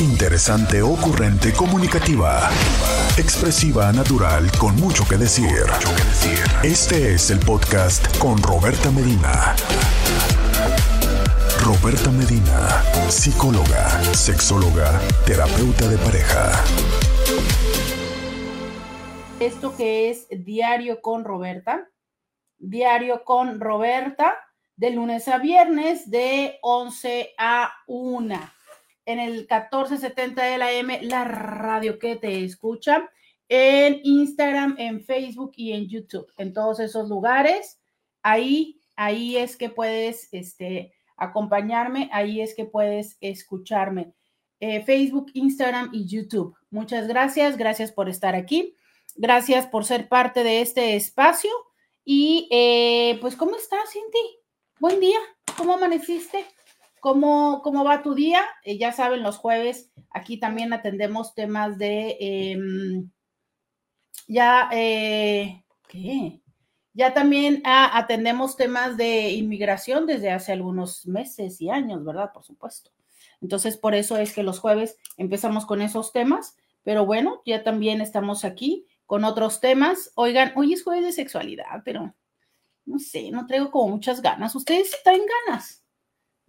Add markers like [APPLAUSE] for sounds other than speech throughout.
Interesante, ocurrente, comunicativa. Expresiva, natural, con mucho que decir. Este es el podcast con Roberta Medina. Roberta Medina, psicóloga, sexóloga, terapeuta de pareja. Esto que es Diario con Roberta. Diario con Roberta de lunes a viernes de 11 a 1 en el 1470 de la M, la radio que te escucha, en Instagram, en Facebook y en YouTube, en todos esos lugares. Ahí, ahí es que puedes este, acompañarme, ahí es que puedes escucharme. Eh, Facebook, Instagram y YouTube. Muchas gracias, gracias por estar aquí, gracias por ser parte de este espacio. Y eh, pues, ¿cómo estás, Cinti? Buen día, ¿cómo amaneciste? ¿Cómo, cómo va tu día? Eh, ya saben, los jueves aquí también atendemos temas de, em, ya, eh, ¿qué? Ya también ah, atendemos temas de inmigración desde hace algunos meses y años, ¿verdad? Por supuesto. Entonces, por eso es que los jueves empezamos con esos temas, pero bueno, ya también estamos aquí con otros temas. Oigan, hoy es jueves de sexualidad, pero no sé, no traigo como muchas ganas. ¿Ustedes traen ganas?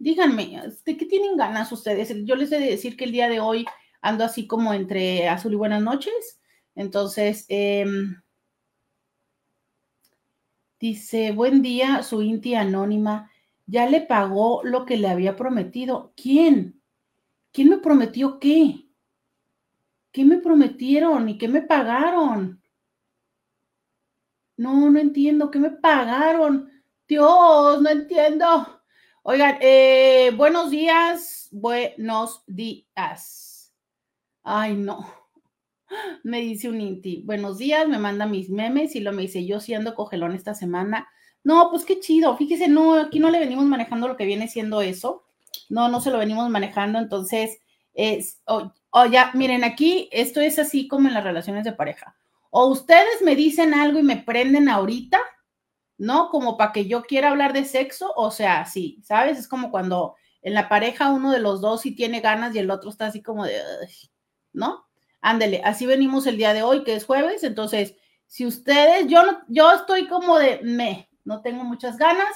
Díganme, ¿de qué tienen ganas ustedes? Yo les he de decir que el día de hoy ando así como entre azul y buenas noches. Entonces, em, dice, buen día, su Inti anónima, ya le pagó lo que le había prometido. ¿Quién? ¿Quién me prometió qué? ¿Qué me prometieron y qué me pagaron? No, no entiendo. ¿Qué me pagaron? Dios, no entiendo. Oigan, eh, buenos días, buenos días. Ay, no. [LAUGHS] Me dice un Inti, buenos días, me manda mis memes y lo me dice, yo siendo cogelón esta semana. No, pues qué chido. Fíjese, no, aquí no le venimos manejando lo que viene siendo eso. No, no se lo venimos manejando. Entonces, es, oh, ya, miren, aquí esto es así como en las relaciones de pareja o ustedes me dicen algo y me prenden ahorita, ¿no? Como para que yo quiera hablar de sexo, o sea, sí, ¿sabes? Es como cuando en la pareja uno de los dos sí tiene ganas y el otro está así como de, ¿no? Ándele, así venimos el día de hoy, que es jueves, entonces, si ustedes, yo, yo estoy como de, me, no tengo muchas ganas.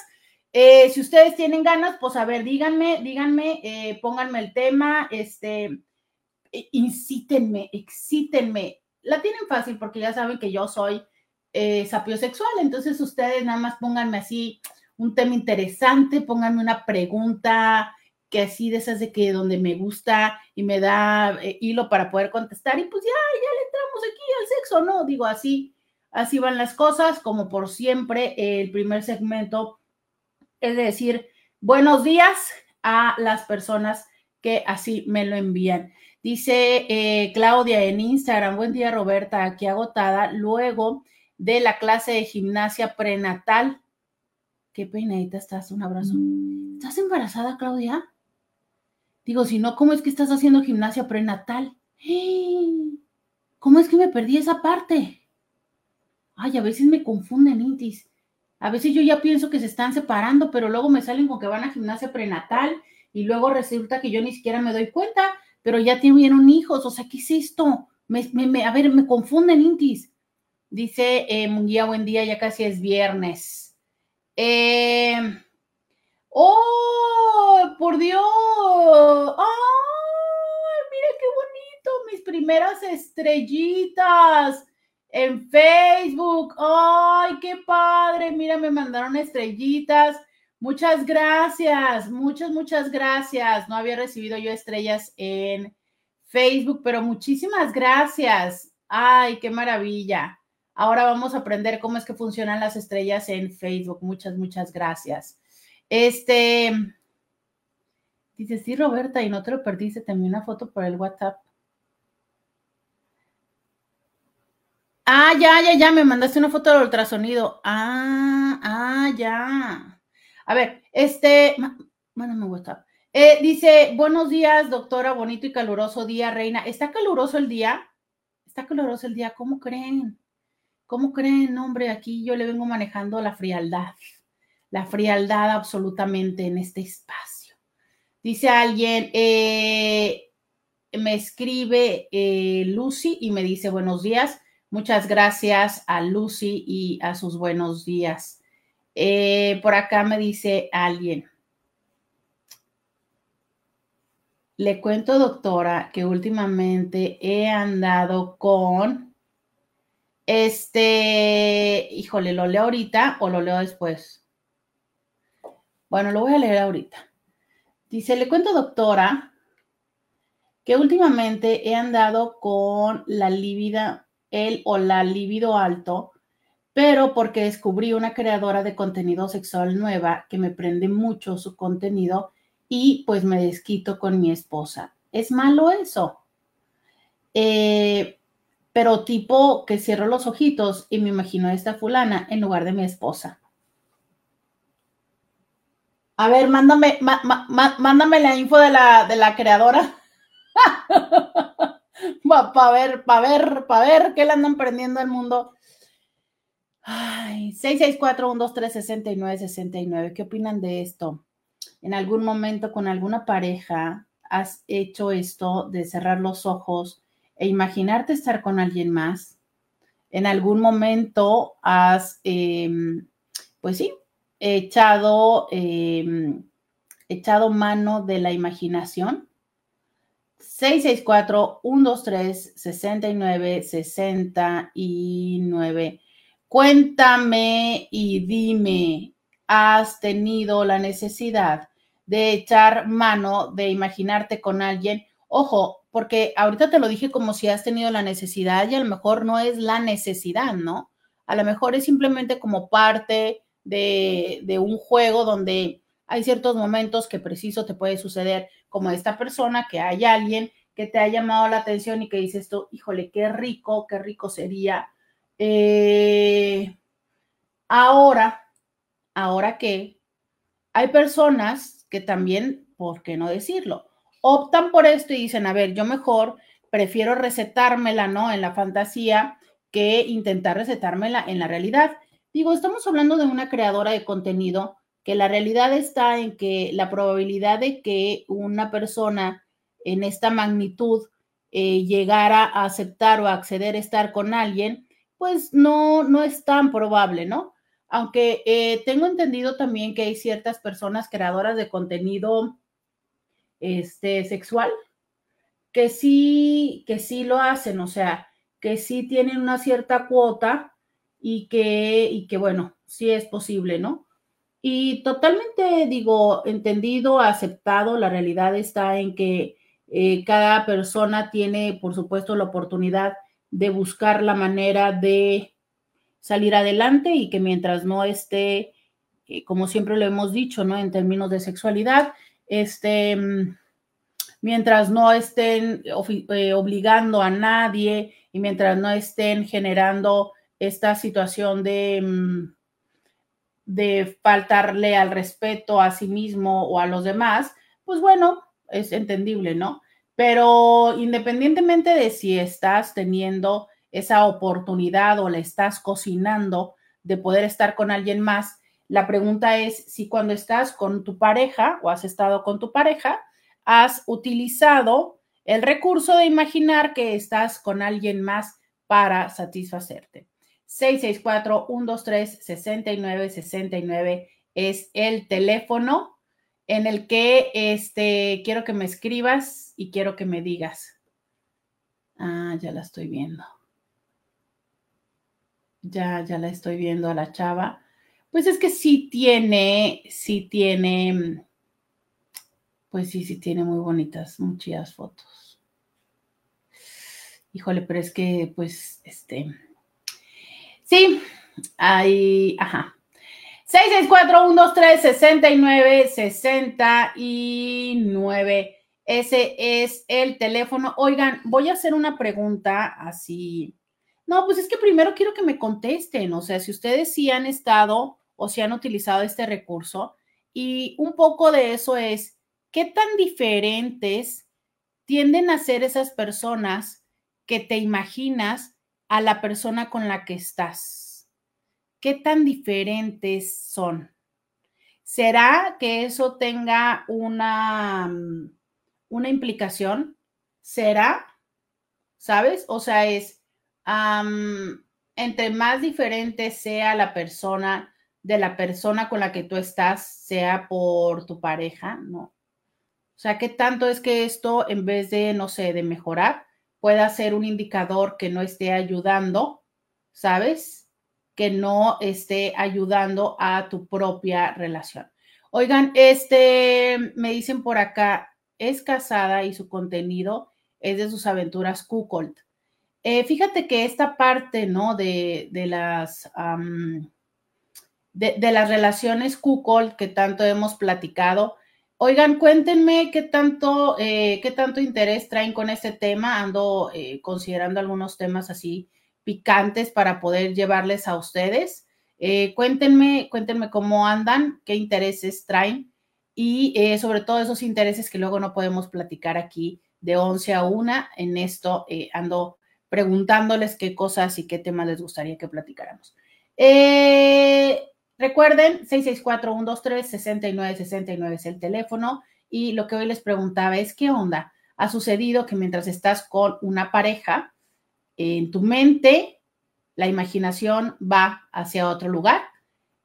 Eh, si ustedes tienen ganas, pues a ver, díganme, díganme, eh, pónganme el tema, este, incítenme, excítenme, la tienen fácil porque ya saben que yo soy eh, sapiosexual, entonces ustedes nada más pónganme así un tema interesante, pónganme una pregunta que así de esas de que donde me gusta y me da eh, hilo para poder contestar y pues ya, ya le entramos aquí al sexo, ¿no? Digo así, así van las cosas, como por siempre, el primer segmento es decir, buenos días a las personas que así me lo envían. Dice eh, Claudia en Instagram, buen día Roberta, aquí agotada, luego de la clase de gimnasia prenatal. Qué peinadita estás, un abrazo. ¿Estás embarazada, Claudia? Digo, si no, ¿cómo es que estás haciendo gimnasia prenatal? ¿Cómo es que me perdí esa parte? Ay, a veces me confunden, Intis. A veces yo ya pienso que se están separando, pero luego me salen con que van a gimnasia prenatal y luego resulta que yo ni siquiera me doy cuenta pero ya tuvieron hijos, o sea, ¿qué es esto? Me, a ver, me confunden, Intis. Dice eh, Munguía, buen día, ya casi es viernes. Eh, ¡Oh, por Dios! ¡Ay, mira qué bonito! Mis primeras estrellitas en Facebook. ¡Ay, qué padre! Mira, me mandaron estrellitas. Muchas gracias, muchas, muchas gracias. No había recibido yo estrellas en Facebook, pero muchísimas gracias. Ay, qué maravilla. Ahora vamos a aprender cómo es que funcionan las estrellas en Facebook. Muchas, muchas gracias. Este, dice, sí, Roberta, y no te lo perdiste, también una foto por el WhatsApp. Ah, ya, ya, ya, me mandaste una foto del ultrasonido. Ah, ah, ya. A ver, este, mándame WhatsApp. Eh, dice, buenos días, doctora, bonito y caluroso día, reina. ¿Está caluroso el día? ¿Está caluroso el día? ¿Cómo creen? ¿Cómo creen, hombre? Aquí yo le vengo manejando la frialdad, la frialdad absolutamente en este espacio. Dice alguien, eh, me escribe eh, Lucy y me dice buenos días. Muchas gracias a Lucy y a sus buenos días. Eh, por acá me dice alguien. Le cuento, doctora, que últimamente he andado con este, híjole, ¿lo leo ahorita o lo leo después? Bueno, lo voy a leer ahorita. Dice, le cuento, doctora, que últimamente he andado con la líbida, él o la libido alto, pero porque descubrí una creadora de contenido sexual nueva que me prende mucho su contenido y pues me desquito con mi esposa. ¿Es malo eso? Eh, pero tipo que cierro los ojitos y me imagino a esta fulana en lugar de mi esposa. A ver, mándame, mándame la info de la, de la creadora. [LAUGHS] para ver, para ver, para ver qué le andan prendiendo al mundo. Ay, 664-123-6969. ¿Qué opinan de esto? en algún momento con alguna pareja has hecho esto de cerrar los ojos e imaginarte estar con alguien más. En algún momento has, em, pues sí, echado, em, echado mano de la imaginación. 664-123-6969. Cuéntame y dime, ¿has tenido la necesidad de echar mano, de imaginarte con alguien. Ojo, porque ahorita te lo dije como si has tenido la necesidad y a lo mejor no es la necesidad, ¿no? A lo mejor es simplemente como parte de, de un juego donde hay ciertos momentos que preciso te puede suceder, como esta persona, que hay alguien que te ha llamado la atención y que dices esto, híjole, qué rico, qué rico sería. Eh, ahora, ahora que hay personas que también, ¿por qué no decirlo? Optan por esto y dicen, a ver, yo mejor prefiero recetármela, ¿no? En la fantasía que intentar recetármela en la realidad. Digo, estamos hablando de una creadora de contenido que la realidad está en que la probabilidad de que una persona en esta magnitud eh, llegara a aceptar o acceder a estar con alguien, pues no, no es tan probable, ¿no? aunque eh, tengo entendido también que hay ciertas personas creadoras de contenido este, sexual que sí, que sí lo hacen, o sea, que sí tienen una cierta cuota y que, y que bueno, sí es posible, ¿no? Y totalmente digo, entendido, aceptado, la realidad está en que eh, cada persona tiene, por supuesto, la oportunidad de buscar la manera de salir adelante y que mientras no esté, eh, como siempre lo hemos dicho, ¿no? En términos de sexualidad, este, mm, mientras no estén eh, obligando a nadie y mientras no estén generando esta situación de, mm, de faltarle al respeto a sí mismo o a los demás, pues bueno, es entendible, ¿no? Pero independientemente de si estás teniendo esa oportunidad o le estás cocinando de poder estar con alguien más, la pregunta es si cuando estás con tu pareja o has estado con tu pareja, has utilizado el recurso de imaginar que estás con alguien más para satisfacerte. 664-123-6969 es el teléfono en el que este, quiero que me escribas y quiero que me digas. Ah, ya la estoy viendo ya, ya la estoy viendo a la chava. Pues es que sí tiene, sí tiene, pues sí, sí tiene muy bonitas, muchas fotos. Híjole, pero es que, pues, este, sí, hay, ajá. 664-123-69-69. Ese es el teléfono. Oigan, voy a hacer una pregunta así no, pues es que primero quiero que me contesten, o sea, si ustedes sí han estado o si han utilizado este recurso y un poco de eso es, ¿qué tan diferentes tienden a ser esas personas que te imaginas a la persona con la que estás? ¿Qué tan diferentes son? ¿Será que eso tenga una, una implicación? ¿Será? ¿Sabes? O sea, es entre más diferente sea la persona de la persona con la que tú estás, sea por tu pareja, ¿no? O sea, ¿qué tanto es que esto, en vez de, no sé, de mejorar, pueda ser un indicador que no esté ayudando, ¿sabes? Que no esté ayudando a tu propia relación. Oigan, este, me dicen por acá, es casada y su contenido es de sus aventuras Kukolt. Eh, fíjate que esta parte, ¿no? De, las, de, las relaciones Kukolt que tanto hemos platicado. Oigan, cuéntenme qué tanto, eh, qué tanto interés traen con este tema. Ando eh, considerando algunos temas así picantes para poder llevarles a ustedes. cuéntenme, cuéntenme cómo andan, qué intereses traen y sobre todo esos intereses que luego no podemos platicar aquí de 11 a 1. En esto ando preguntándoles qué cosas y qué temas les gustaría que platicáramos. Eh, recuerden, 664-123-6969 es el teléfono y lo que hoy les preguntaba es, ¿qué onda? Ha sucedido que mientras estás con una pareja, en tu mente, la imaginación va hacia otro lugar,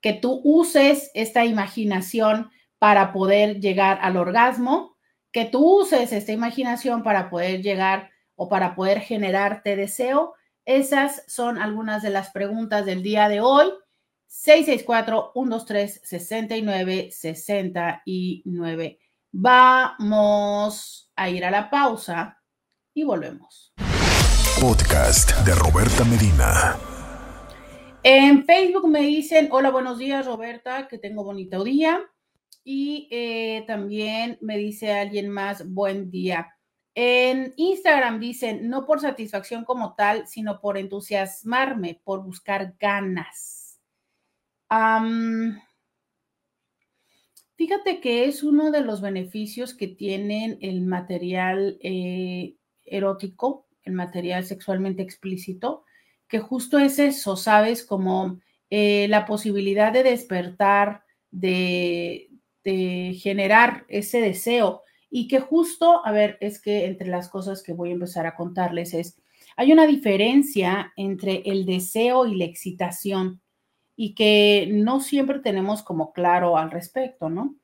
que tú uses esta imaginación para poder llegar al orgasmo, que tú uses esta imaginación para poder llegar o para poder generarte deseo? Esas son algunas de las preguntas del día de hoy. 664-123-6969. Vamos a ir a la pausa y volvemos. Podcast de Roberta Medina. En Facebook me dicen, hola, buenos días Roberta, que tengo bonito día. Y eh, también me dice alguien más, buen día. En Instagram dicen, no por satisfacción como tal, sino por entusiasmarme, por buscar ganas. Fíjate que es uno de los beneficios que tienen el material eh, erótico, el material sexualmente explícito, que justo es eso, ¿sabes? Como eh, la posibilidad de despertar, de generar ese deseo y que justo, a ver, es que entre las cosas que voy a empezar a contarles es, hay una diferencia entre el deseo y la excitación y que no siempre tenemos como claro al respecto, ¿no?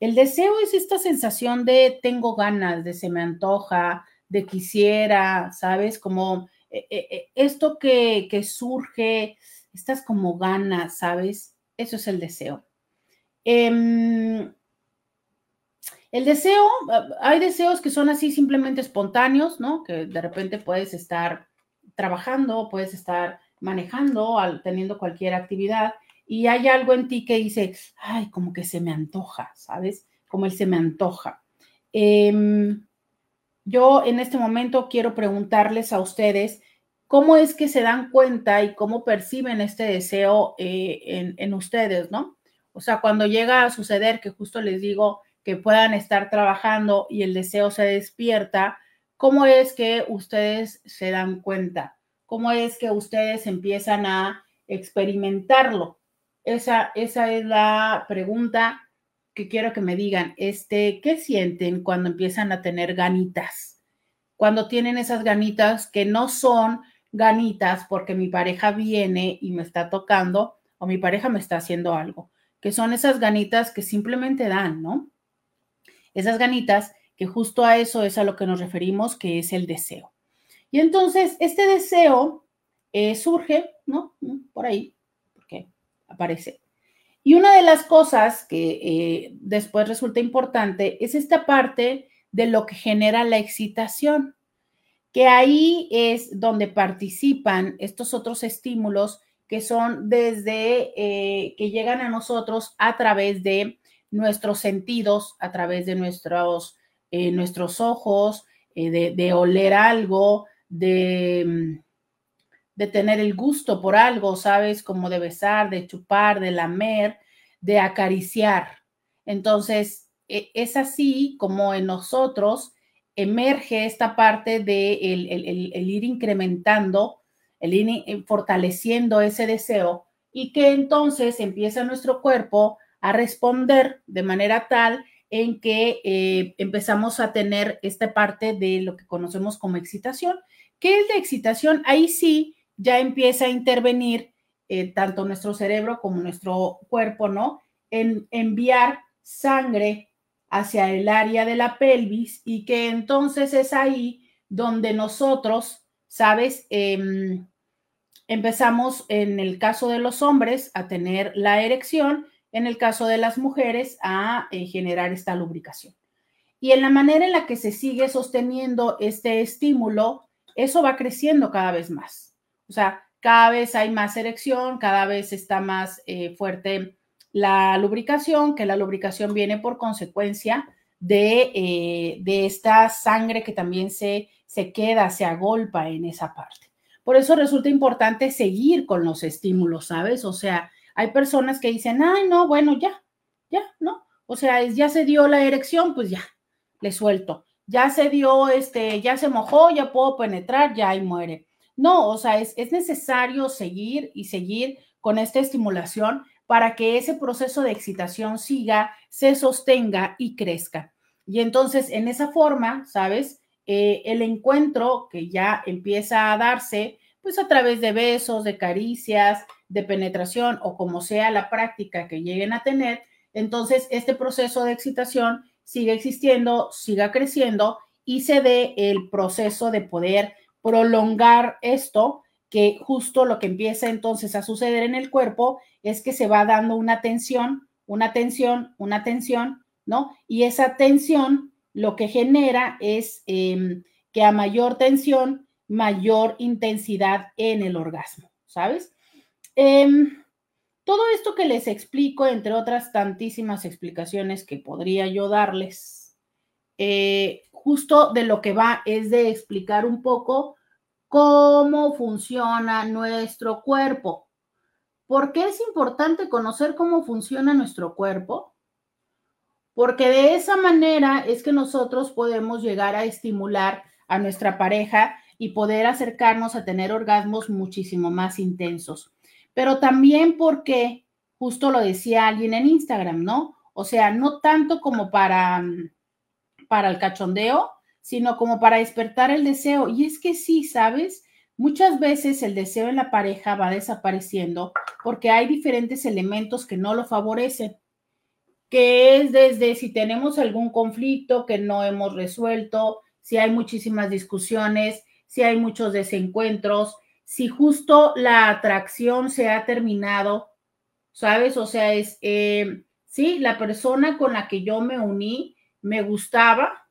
El deseo es esta sensación de tengo ganas, de se me antoja, de quisiera, ¿sabes? Como eh, eh, eh, esto que, que surge, estas como ganas, ¿sabes? Eso es el deseo. Eh, el deseo, hay deseos que son así simplemente espontáneos, ¿no? Que de repente puedes estar trabajando, puedes estar manejando, teniendo cualquier actividad y hay algo en ti que dice, ay, como que se me antoja, ¿sabes? Como él se me antoja. Em, yo en este momento quiero preguntarles a ustedes cómo es que se dan cuenta y cómo perciben este deseo eh, en, en ustedes, ¿no? O sea, cuando llega a suceder que justo les digo, que puedan estar trabajando y el deseo se despierta, ¿cómo es que ustedes se dan cuenta? ¿Cómo es que ustedes empiezan a experimentarlo? Esa, esa es la pregunta que quiero que me digan. Este, ¿Qué sienten cuando empiezan a tener ganitas? Cuando tienen esas ganitas que no son ganitas porque mi pareja viene y me está tocando o mi pareja me está haciendo algo, que son esas ganitas que simplemente dan, ¿no? esas ganitas, que justo a eso es a lo que nos referimos, que es el deseo. Y entonces, este deseo eh, surge, ¿no? Por ahí, porque aparece. Y una de las cosas que eh, después resulta importante es esta parte de lo que genera la excitación, que ahí es donde participan estos otros estímulos que son desde eh, que llegan a nosotros a través de nuestros sentidos a través de nuestros, nuestros ojos, de, oler algo, de, mm, de tener el gusto por algo, ¿sabes? Como de besar, de chupar, de lamer, de acariciar. Entonces, e, es así como en nosotros emerge esta parte de el, el, ir incrementando, el ir eh, fortaleciendo ese deseo y que entonces empieza nuestro cuerpo a responder de manera tal en que eh, empezamos a tener esta parte de lo que conocemos como excitación. ¿Qué es la excitación? Ahí sí ya empieza a intervenir eh, tanto nuestro cerebro como nuestro cuerpo, ¿no? En enviar sangre hacia el área de la pelvis y que entonces es ahí donde nosotros, ¿sabes? Em, empezamos en el caso de los hombres a tener la erección, en el caso de las mujeres a eh, generar esta lubricación. Y en la manera en la que se sigue sosteniendo este estímulo, eso va creciendo cada vez más. O sea, cada vez hay más erección, cada vez está más eh, fuerte la lubricación, que la lubricación viene por consecuencia de, eh, de esta sangre que también se, se queda, se agolpa en esa parte. Por eso resulta importante seguir con los estímulos, ¿sabes? O sea, hay personas que dicen, ay, no, bueno, ya, ya, ¿no? O sea, ya se dio la erección, pues ya, le suelto. Ya se dio, este, ya se mojó, ya puedo penetrar, ya ahí muere. No, o sea, es, es necesario seguir y seguir con esta estimulación para que ese proceso de excitación siga, se sostenga y crezca. Y entonces, en esa forma, ¿sabes? Eh, el encuentro que ya empieza a darse, pues a través de besos, de caricias, de penetración o como sea la práctica que lleguen a tener, entonces este proceso de excitación sigue existiendo, siga creciendo y se dé el proceso de poder prolongar esto, que justo lo que empieza entonces a suceder en el cuerpo es que se va dando una tensión, una tensión, una tensión, ¿no? Y esa tensión lo que genera es em, que a mayor tensión, mayor intensidad en el orgasmo, ¿sabes? Em, todo esto que les explico, entre otras tantísimas explicaciones que podría yo darles, eh, justo de lo que va es de explicar un poco cómo funciona nuestro cuerpo. ¿Por qué es importante conocer cómo funciona nuestro cuerpo? Porque de esa manera es que nosotros podemos llegar a estimular a nuestra pareja y poder acercarnos a tener orgasmos muchísimo más intensos. Pero también porque, justo lo decía alguien en Instagram, ¿no? O sea, no tanto como para para el cachondeo, sino como para despertar el deseo. Y es que sí, ¿sabes? Muchas veces el deseo en la pareja va desapareciendo porque hay diferentes elementos que no lo favorecen, que es desde si tenemos algún conflicto que no hemos resuelto, si hay muchísimas discusiones, si hay muchos desencuentros, si justo la atracción se ha terminado, ¿sabes? O sea, es, eh, sí, la persona con la que yo me uní me gustaba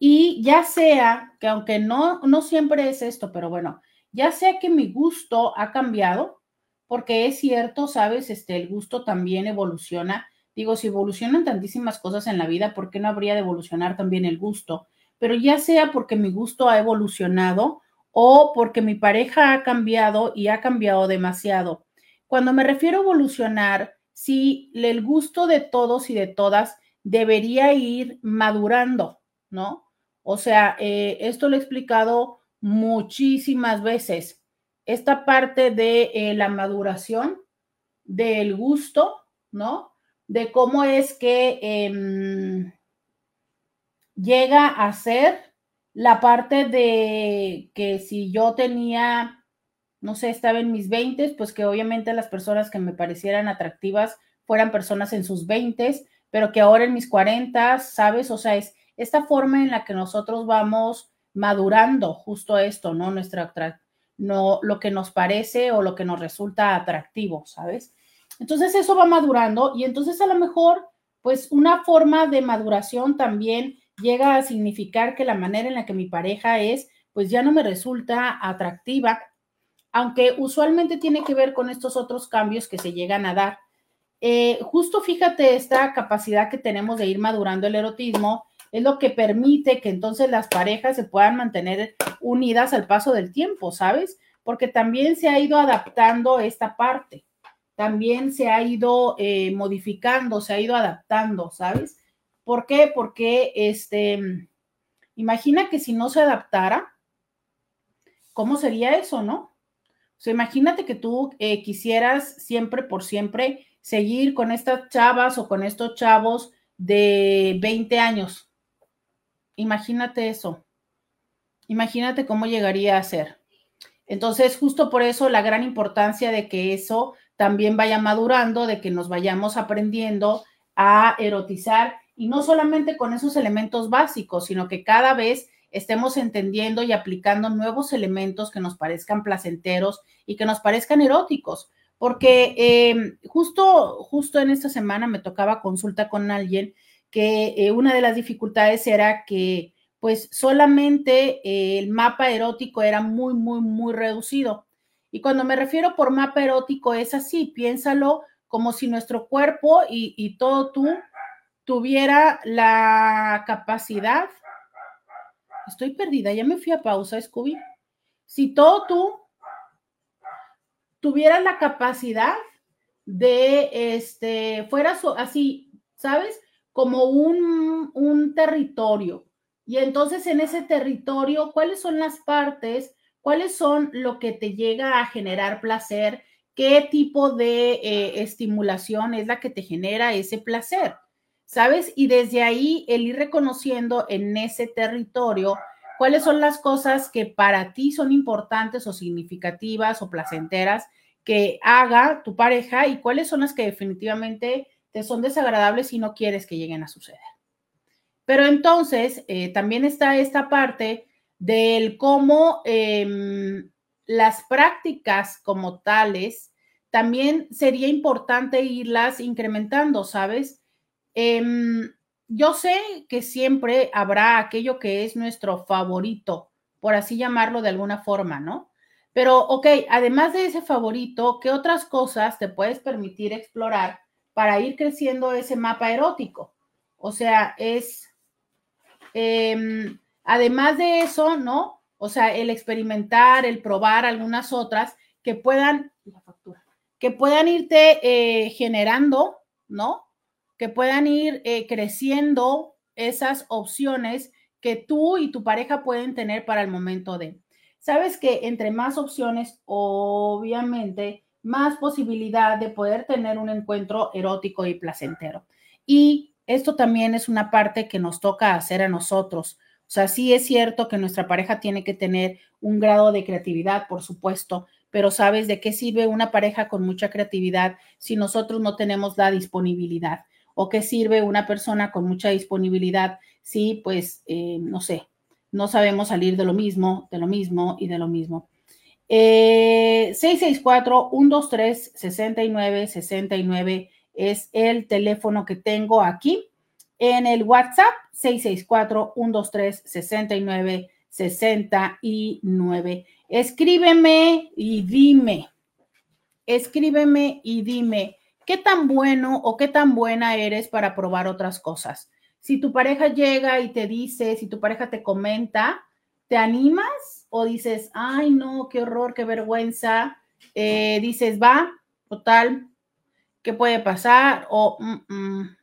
y ya sea que aunque no, no siempre es esto, pero bueno, ya sea que mi gusto ha cambiado, porque es cierto, sabes, este, el gusto también evoluciona. Digo, si evolucionan tantísimas cosas en la vida, ¿por qué no habría de evolucionar también el gusto? Pero ya sea porque mi gusto ha evolucionado o porque mi pareja ha cambiado y ha cambiado demasiado. Cuando me refiero a evolucionar, si el gusto de todos y de todas debería ir madurando, ¿no? O sea, eh, esto lo he explicado muchísimas veces. Esta parte de eh, la maduración, del gusto, ¿no? De cómo es que em, llega a ser la parte de que si yo tenía, no sé, estaba en mis 20, pues que obviamente las personas que me parecieran atractivas fueran personas en sus 20, pero que ahora en mis 40, ¿sabes? O sea, es esta forma en la que nosotros vamos madurando justo esto, ¿no? Nuestra, no, lo que nos parece o lo que nos resulta atractivo, ¿sabes? Entonces eso va madurando y entonces a lo mejor, pues una forma de maduración también llega a significar que la manera en la que mi pareja es, pues ya no me resulta atractiva, aunque usualmente tiene que ver con estos otros cambios que se llegan a dar. Eh, justo fíjate esta capacidad que tenemos de ir madurando el erotismo es lo que permite que entonces las parejas se puedan mantener unidas al paso del tiempo, ¿sabes? Porque también se ha ido adaptando esta parte, también se ha ido eh, modificando, se ha ido adaptando, ¿sabes? ¿Por qué? Porque este, imagina que si no se adaptara, ¿cómo sería eso, no? O sea, imagínate que tú eh, quisieras siempre por siempre seguir con estas chavas o con estos chavos de 20 años. Imagínate eso. Imagínate cómo llegaría a ser. Entonces, justo por eso la gran importancia de que eso también vaya madurando, de que nos vayamos aprendiendo a erotizar y no solamente con esos elementos básicos, sino que cada vez estemos entendiendo y aplicando nuevos elementos que nos parezcan placenteros y que nos parezcan eróticos. Porque em, justo, justo en esta semana me tocaba consulta con alguien que eh, una de las dificultades era que pues solamente eh, el mapa erótico era muy, muy, muy reducido. Y cuando me refiero por mapa erótico es así, piénsalo como si nuestro cuerpo y, y todo tú tuviera la capacidad Estoy perdida, ya me fui a pausa, Scooby. Si todo tú tuvieras la capacidad de, este, fuera así, ¿sabes? Como un, un territorio. Y entonces en ese territorio, ¿cuáles son las partes? ¿Cuáles son lo que te llega a generar placer? ¿Qué tipo de eh, estimulación es la que te genera ese placer? ¿Sabes? Y desde ahí el ir reconociendo en ese territorio cuáles son las cosas que para ti son importantes o significativas o placenteras que haga tu pareja y cuáles son las que definitivamente te son desagradables y no quieres que lleguen a suceder. Pero entonces eh, también está esta parte del cómo em, las prácticas como tales también sería importante irlas incrementando, ¿sabes? Em, yo sé que siempre habrá aquello que es nuestro favorito, por así llamarlo de alguna forma, ¿no? Pero, ok, además de ese favorito, ¿qué otras cosas te puedes permitir explorar para ir creciendo ese mapa erótico? O sea, es, em, además de eso, ¿no? O sea, el experimentar, el probar algunas otras que puedan, que puedan irte eh, generando, ¿no? Que puedan ir eh, creciendo esas opciones que tú y tu pareja pueden tener para el momento de. Sabes que entre más opciones, obviamente, más posibilidad de poder tener un encuentro erótico y placentero. Y esto también es una parte que nos toca hacer a nosotros. O sea, sí es cierto que nuestra pareja tiene que tener un grado de creatividad, por supuesto, pero ¿sabes de qué sirve una pareja con mucha creatividad si nosotros no tenemos la disponibilidad? O qué sirve una persona con mucha disponibilidad si, pues, eh, no sé, no sabemos salir de lo mismo, de lo mismo y de lo mismo. 664-123-6969 eh, es el teléfono que tengo aquí. En el WhatsApp, 664-123-6969. Escríbeme y dime. Escríbeme y dime ¿Qué tan bueno o qué tan buena eres para probar otras cosas? Si tu pareja llega y te dice, si tu pareja te comenta, ¿te animas o dices, ay no, qué horror, qué vergüenza? Eh, dices, va, total, ¿qué puede pasar? O. Mm, mm,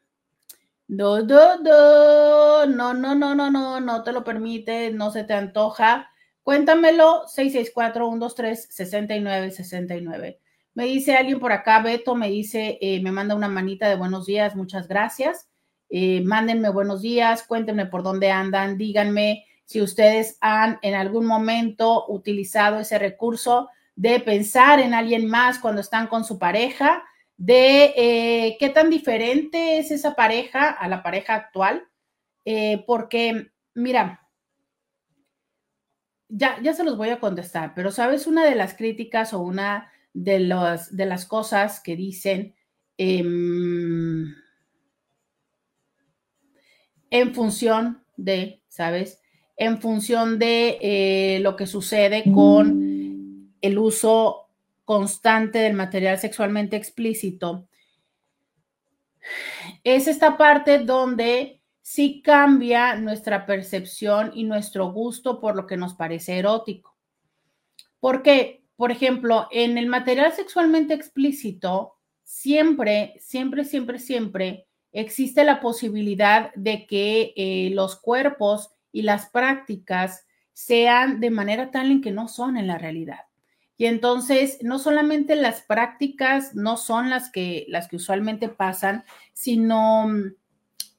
do, do, do. no, no, no, no, no, no te lo permite, no se te antoja. Cuéntamelo 664-123-6969. Me dice alguien por acá, Beto, me dice, eh, me manda una manita de buenos días, muchas gracias. Eh, mándenme buenos días, cuéntenme por dónde andan, díganme si ustedes han en algún momento utilizado ese recurso de pensar en alguien más cuando están con su pareja, de eh, qué tan diferente es esa pareja a la pareja actual, porque mira, ya, ya se los voy a contestar, pero sabes, una de las críticas o una de, los, de las cosas que dicen em, en función de, ¿sabes? En función de eh, lo que sucede con el uso constante del material sexualmente explícito. Es esta parte donde sí cambia nuestra percepción y nuestro gusto por lo que nos parece erótico. ¿Por qué? Por ejemplo, en el material sexualmente explícito, siempre, siempre, siempre, siempre existe la posibilidad de que eh, los cuerpos y las prácticas sean de manera tal en que no son en la realidad. Y entonces, no solamente las prácticas no son las que, las que usualmente pasan, sino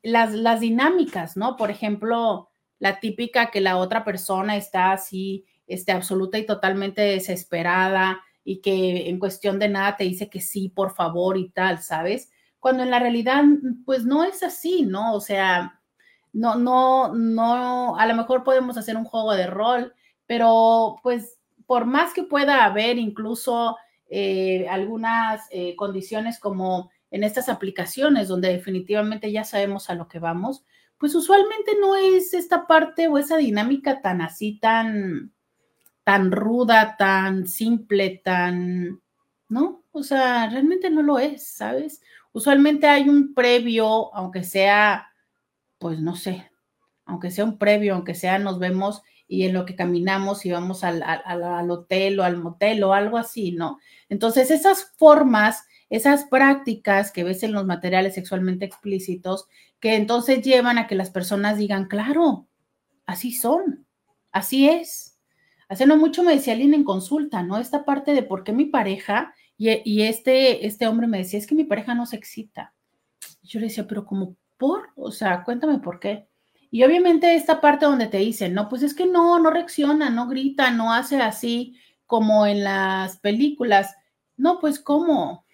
las, las dinámicas, ¿no? Por ejemplo, la típica que la otra persona está así, este, absoluta y totalmente desesperada y que en cuestión de nada te dice que sí, por favor y tal, ¿sabes? Cuando en la realidad, pues no es así, ¿no? O sea, no, no, no, a lo mejor podemos hacer un juego de rol, pero pues por más que pueda haber incluso eh, algunas eh, condiciones como en estas aplicaciones donde definitivamente ya sabemos a lo que vamos, pues usualmente no es esta parte o esa dinámica tan así, tan, tan ruda, tan simple, tan, ¿no? O sea, realmente no lo es, ¿sabes? Usualmente hay un previo, aunque sea, pues no sé, aunque sea un previo, aunque sea nos vemos y en lo que caminamos y vamos al, al, hotel o al motel o algo así, ¿no? Entonces, esas formas, esas prácticas que ves en los materiales sexualmente explícitos, que entonces llevan a que las personas digan, claro, así son, así es. Hace no mucho me decía alguien en consulta, ¿no? Esta parte de por qué mi pareja, y, este, este hombre me decía, es que mi pareja no se excita. Yo le decía, pero como por, o sea, cuéntame por qué. Y obviamente esta parte donde te dicen, no, pues es que no, no reacciona, no grita, no hace así como en las películas. No, pues ¿cómo?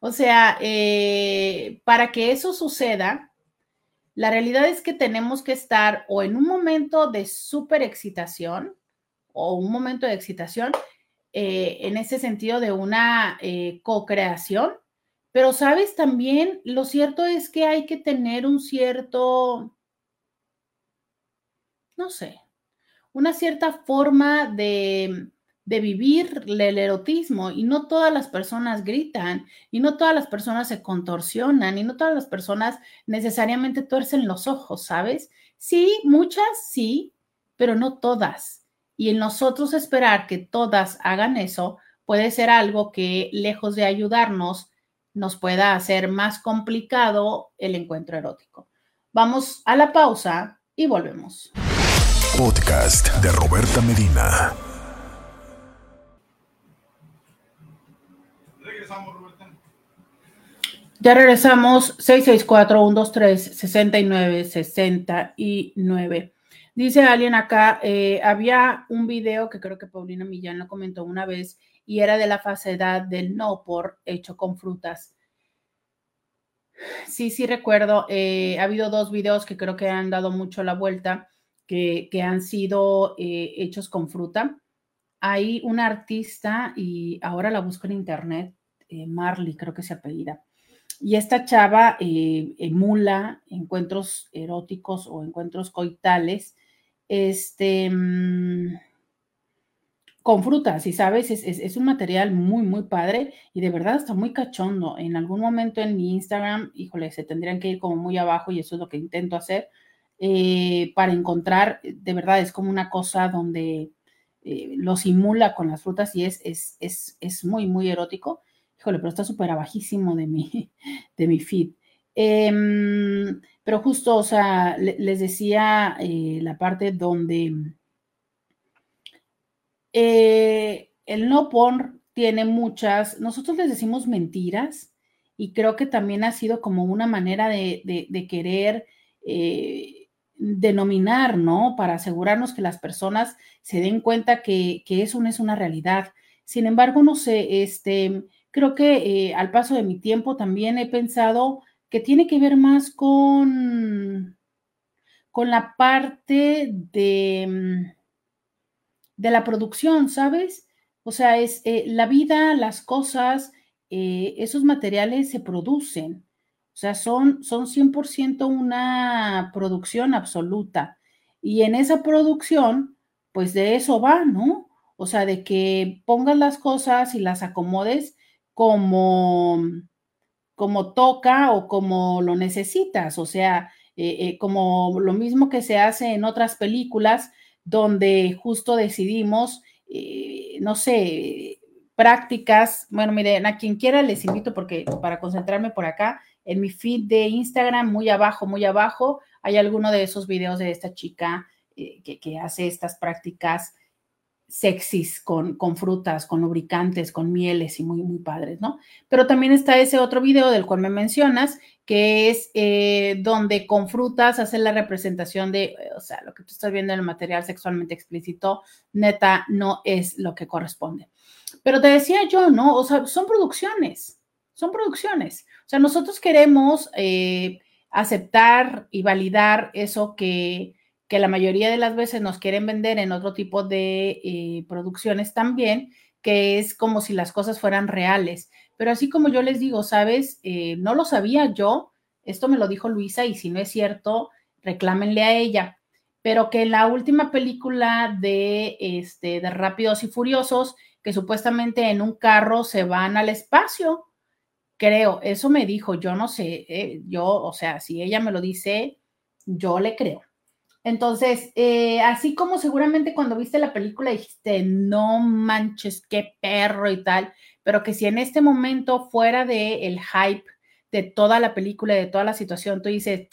O sea, eh, para que eso suceda, la realidad es que tenemos que estar o en un momento de súper excitación o un momento de excitación, eh, en ese sentido de una eh, co-creación, pero sabes también, lo cierto es que hay que tener un cierto no sé, una cierta forma de, vivir el erotismo y no todas las personas gritan y no todas las personas se contorsionan y no todas las personas necesariamente tuercen los ojos, ¿sabes? Sí, muchas sí, pero no todas. Y en nosotros esperar que todas hagan eso puede ser algo que lejos de ayudarnos nos pueda hacer más complicado el encuentro erótico. Vamos a la pausa y volvemos. Podcast de Roberta Medina. Regresamos, Roberta. Ya regresamos, 664-123-6969. Dice alguien acá, eh, había un video que creo que Paulina Millán lo comentó una vez y era de la facedad del no por hecho con frutas. Sí, sí recuerdo, eh, ha habido dos videos que creo que han dado mucho la vuelta que, han sido eh, hechos con fruta. Hay una artista, y ahora la busco en internet, eh, Marley, creo que se apellida. Y esta chava emula encuentros eróticos o encuentros coitales, este, mm, con frutas, y sabes, es, es, un material muy, muy padre y de verdad está muy cachondo. En algún momento en mi Instagram, híjole, se tendrían que ir como muy abajo y eso es lo que intento hacer eh, para encontrar, de verdad, es como una cosa donde eh, lo simula con las frutas y es, es, es, es muy, muy erótico. Híjole, pero está súper abajísimo de mi, [LAUGHS] de mi feed. Em, pero justo, o sea, les decía eh, la parte donde el no por tiene muchas, nosotros les decimos mentiras y creo que también ha sido como una manera de, querer denominar, ¿no? Para asegurarnos que las personas se den cuenta que, eso no es una realidad. Sin embargo, no sé, este, creo que eh, al paso de mi tiempo también he pensado que tiene que ver más con, con la parte de, mm, de la producción, ¿sabes? O sea, es eh, la vida, las cosas, eh, esos materiales se producen. O sea, son, son 100% una producción absoluta. Y en esa producción, pues de eso va, ¿no? O sea, de que pongas las cosas y las acomodes como, como toca o como lo necesitas. O sea, eh, eh, como lo mismo que se hace en otras películas donde justo decidimos, eh, no sé, prácticas. Bueno, miren, a quien quiera les invito porque para concentrarme por acá, en mi feed de Instagram, muy abajo, muy abajo, hay alguno de esos videos de esta chica que, hace estas prácticas sexys con, con, frutas, con lubricantes, con mieles y muy, muy padres, ¿no? Pero también está ese otro video del cual me mencionas, que es eh, donde con frutas hace la representación de, o sea, lo que tú estás viendo en el material sexualmente explícito, neta, no es lo que corresponde. Pero te decía yo, ¿no? O sea, son producciones, son producciones. O sea, nosotros queremos eh, aceptar y validar eso que, que, la mayoría de las veces nos quieren vender en otro tipo de eh, producciones también, que es como si las cosas fueran reales. Pero así como yo les digo, sabes, eh, no lo sabía yo, esto me lo dijo Luisa y si no es cierto, reclámenle a ella, pero que la última película de, este, de Rápidos y Furiosos, que supuestamente en un carro se van al espacio, creo, eso me dijo, yo no sé, eh, yo, o sea, si ella me lo dice, yo le creo. Entonces, eh, así como seguramente cuando viste la película dijiste, no manches, qué perro y tal, pero que si en este momento fuera de el hype de toda la película, de toda la situación, tú dices,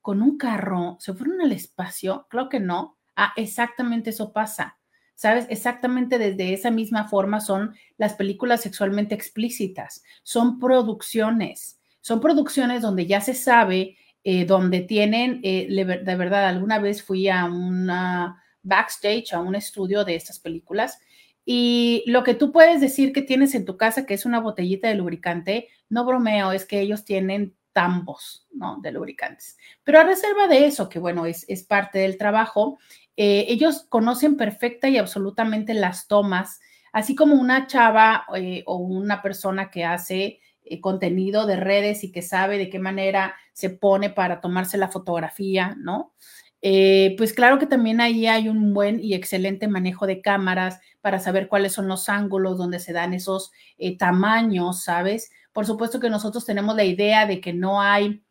con un carro, ¿se fueron al espacio? Creo que no. Ah, exactamente eso pasa. ¿Sabes? Exactamente desde esa misma forma son las películas sexualmente explícitas. Son producciones. Son producciones donde ya se sabe, eh, donde tienen, eh, de verdad, alguna vez fui a una backstage, a un estudio de estas películas y lo que tú puedes decir que tienes en tu casa, que es una botellita de lubricante, no bromeo, es que ellos tienen tambos, ¿no? De lubricantes. Pero a reserva de eso, que bueno, es, es parte del trabajo, eh, ellos conocen perfecta y absolutamente las tomas, así como una chava o una persona que hace eh, contenido de redes y que sabe de qué manera se pone para tomarse la fotografía, ¿no? pues claro que también ahí hay un buen y excelente manejo de cámaras, para saber cuáles son los ángulos donde se dan esos eh, tamaños, ¿sabes? Por supuesto que nosotros tenemos la idea de que no hay,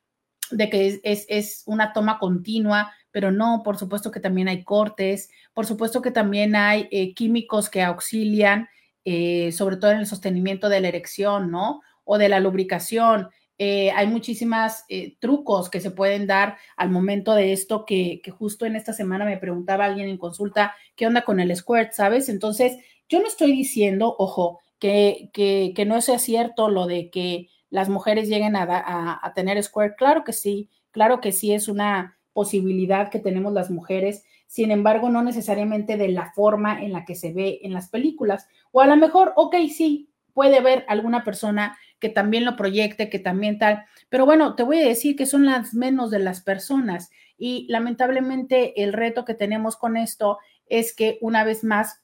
de que es, una toma continua, pero no, por supuesto que también hay cortes, por supuesto que también hay eh, químicos que auxilian, eh, sobre todo en el sostenimiento de la erección, ¿no? O de la lubricación. Eh, hay muchísimas eh, trucos que se pueden dar al momento de esto que, justo en esta semana me preguntaba alguien en consulta, ¿qué onda con el squirt? ¿Sabes? Entonces, yo no estoy diciendo, ojo, que, que, no sea cierto lo de que las mujeres lleguen a, a, tener squirt. Claro que sí, claro que sí es una posibilidad que tenemos las mujeres, sin embargo, no necesariamente de la forma en la que se ve en las películas. O a lo mejor, ok, sí, puede haber alguna persona que también lo proyecte, que también tal. Pero bueno, te voy a decir que son las menos de las personas y lamentablemente el reto que tenemos con esto es que una vez más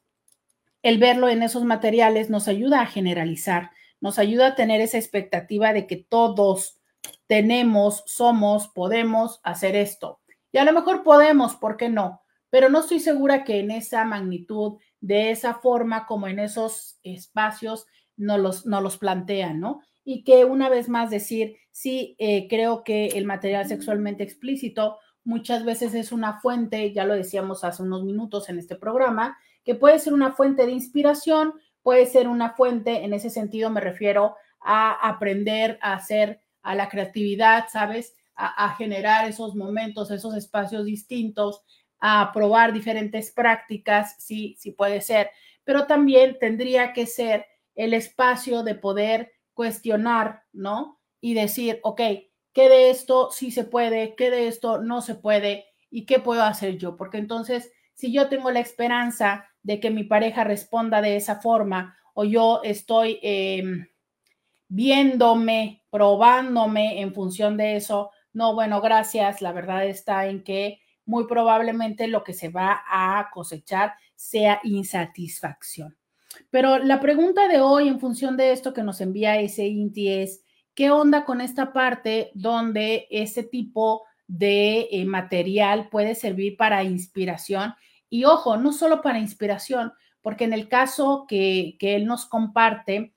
el verlo en esos materiales nos ayuda a generalizar, nos ayuda a tener esa expectativa de que todos tenemos, somos, podemos hacer esto. Y a lo mejor podemos, ¿por qué no? Pero no estoy segura que en esa magnitud, de esa forma, como en esos espacios, no los, no los plantean, ¿no? Y que una vez más decir, sí, eh, creo que el material sexualmente explícito muchas veces es una fuente, ya lo decíamos hace unos minutos en este programa, que puede ser una fuente de inspiración, puede ser una fuente, en ese sentido me refiero a aprender a hacer, a la creatividad, ¿sabes? A, a generar esos momentos, esos espacios distintos, a probar diferentes prácticas, sí, sí puede ser, pero también tendría que ser el espacio de poder cuestionar, ¿no? Y decir, ok, ¿qué de esto sí se puede? ¿Qué de esto no se puede? ¿Y qué puedo hacer yo? Porque entonces, si yo tengo la esperanza de que mi pareja responda de esa forma o yo estoy em, viéndome, probándome en función de eso, no, bueno, gracias. La verdad está en que muy probablemente lo que se va a cosechar sea insatisfacción. Pero la pregunta de hoy en función de esto que nos envía ese Inti es, ¿qué onda con esta parte donde ese tipo de eh, material puede servir para inspiración? Y ojo, no solo para inspiración, porque en el caso que, que él nos comparte,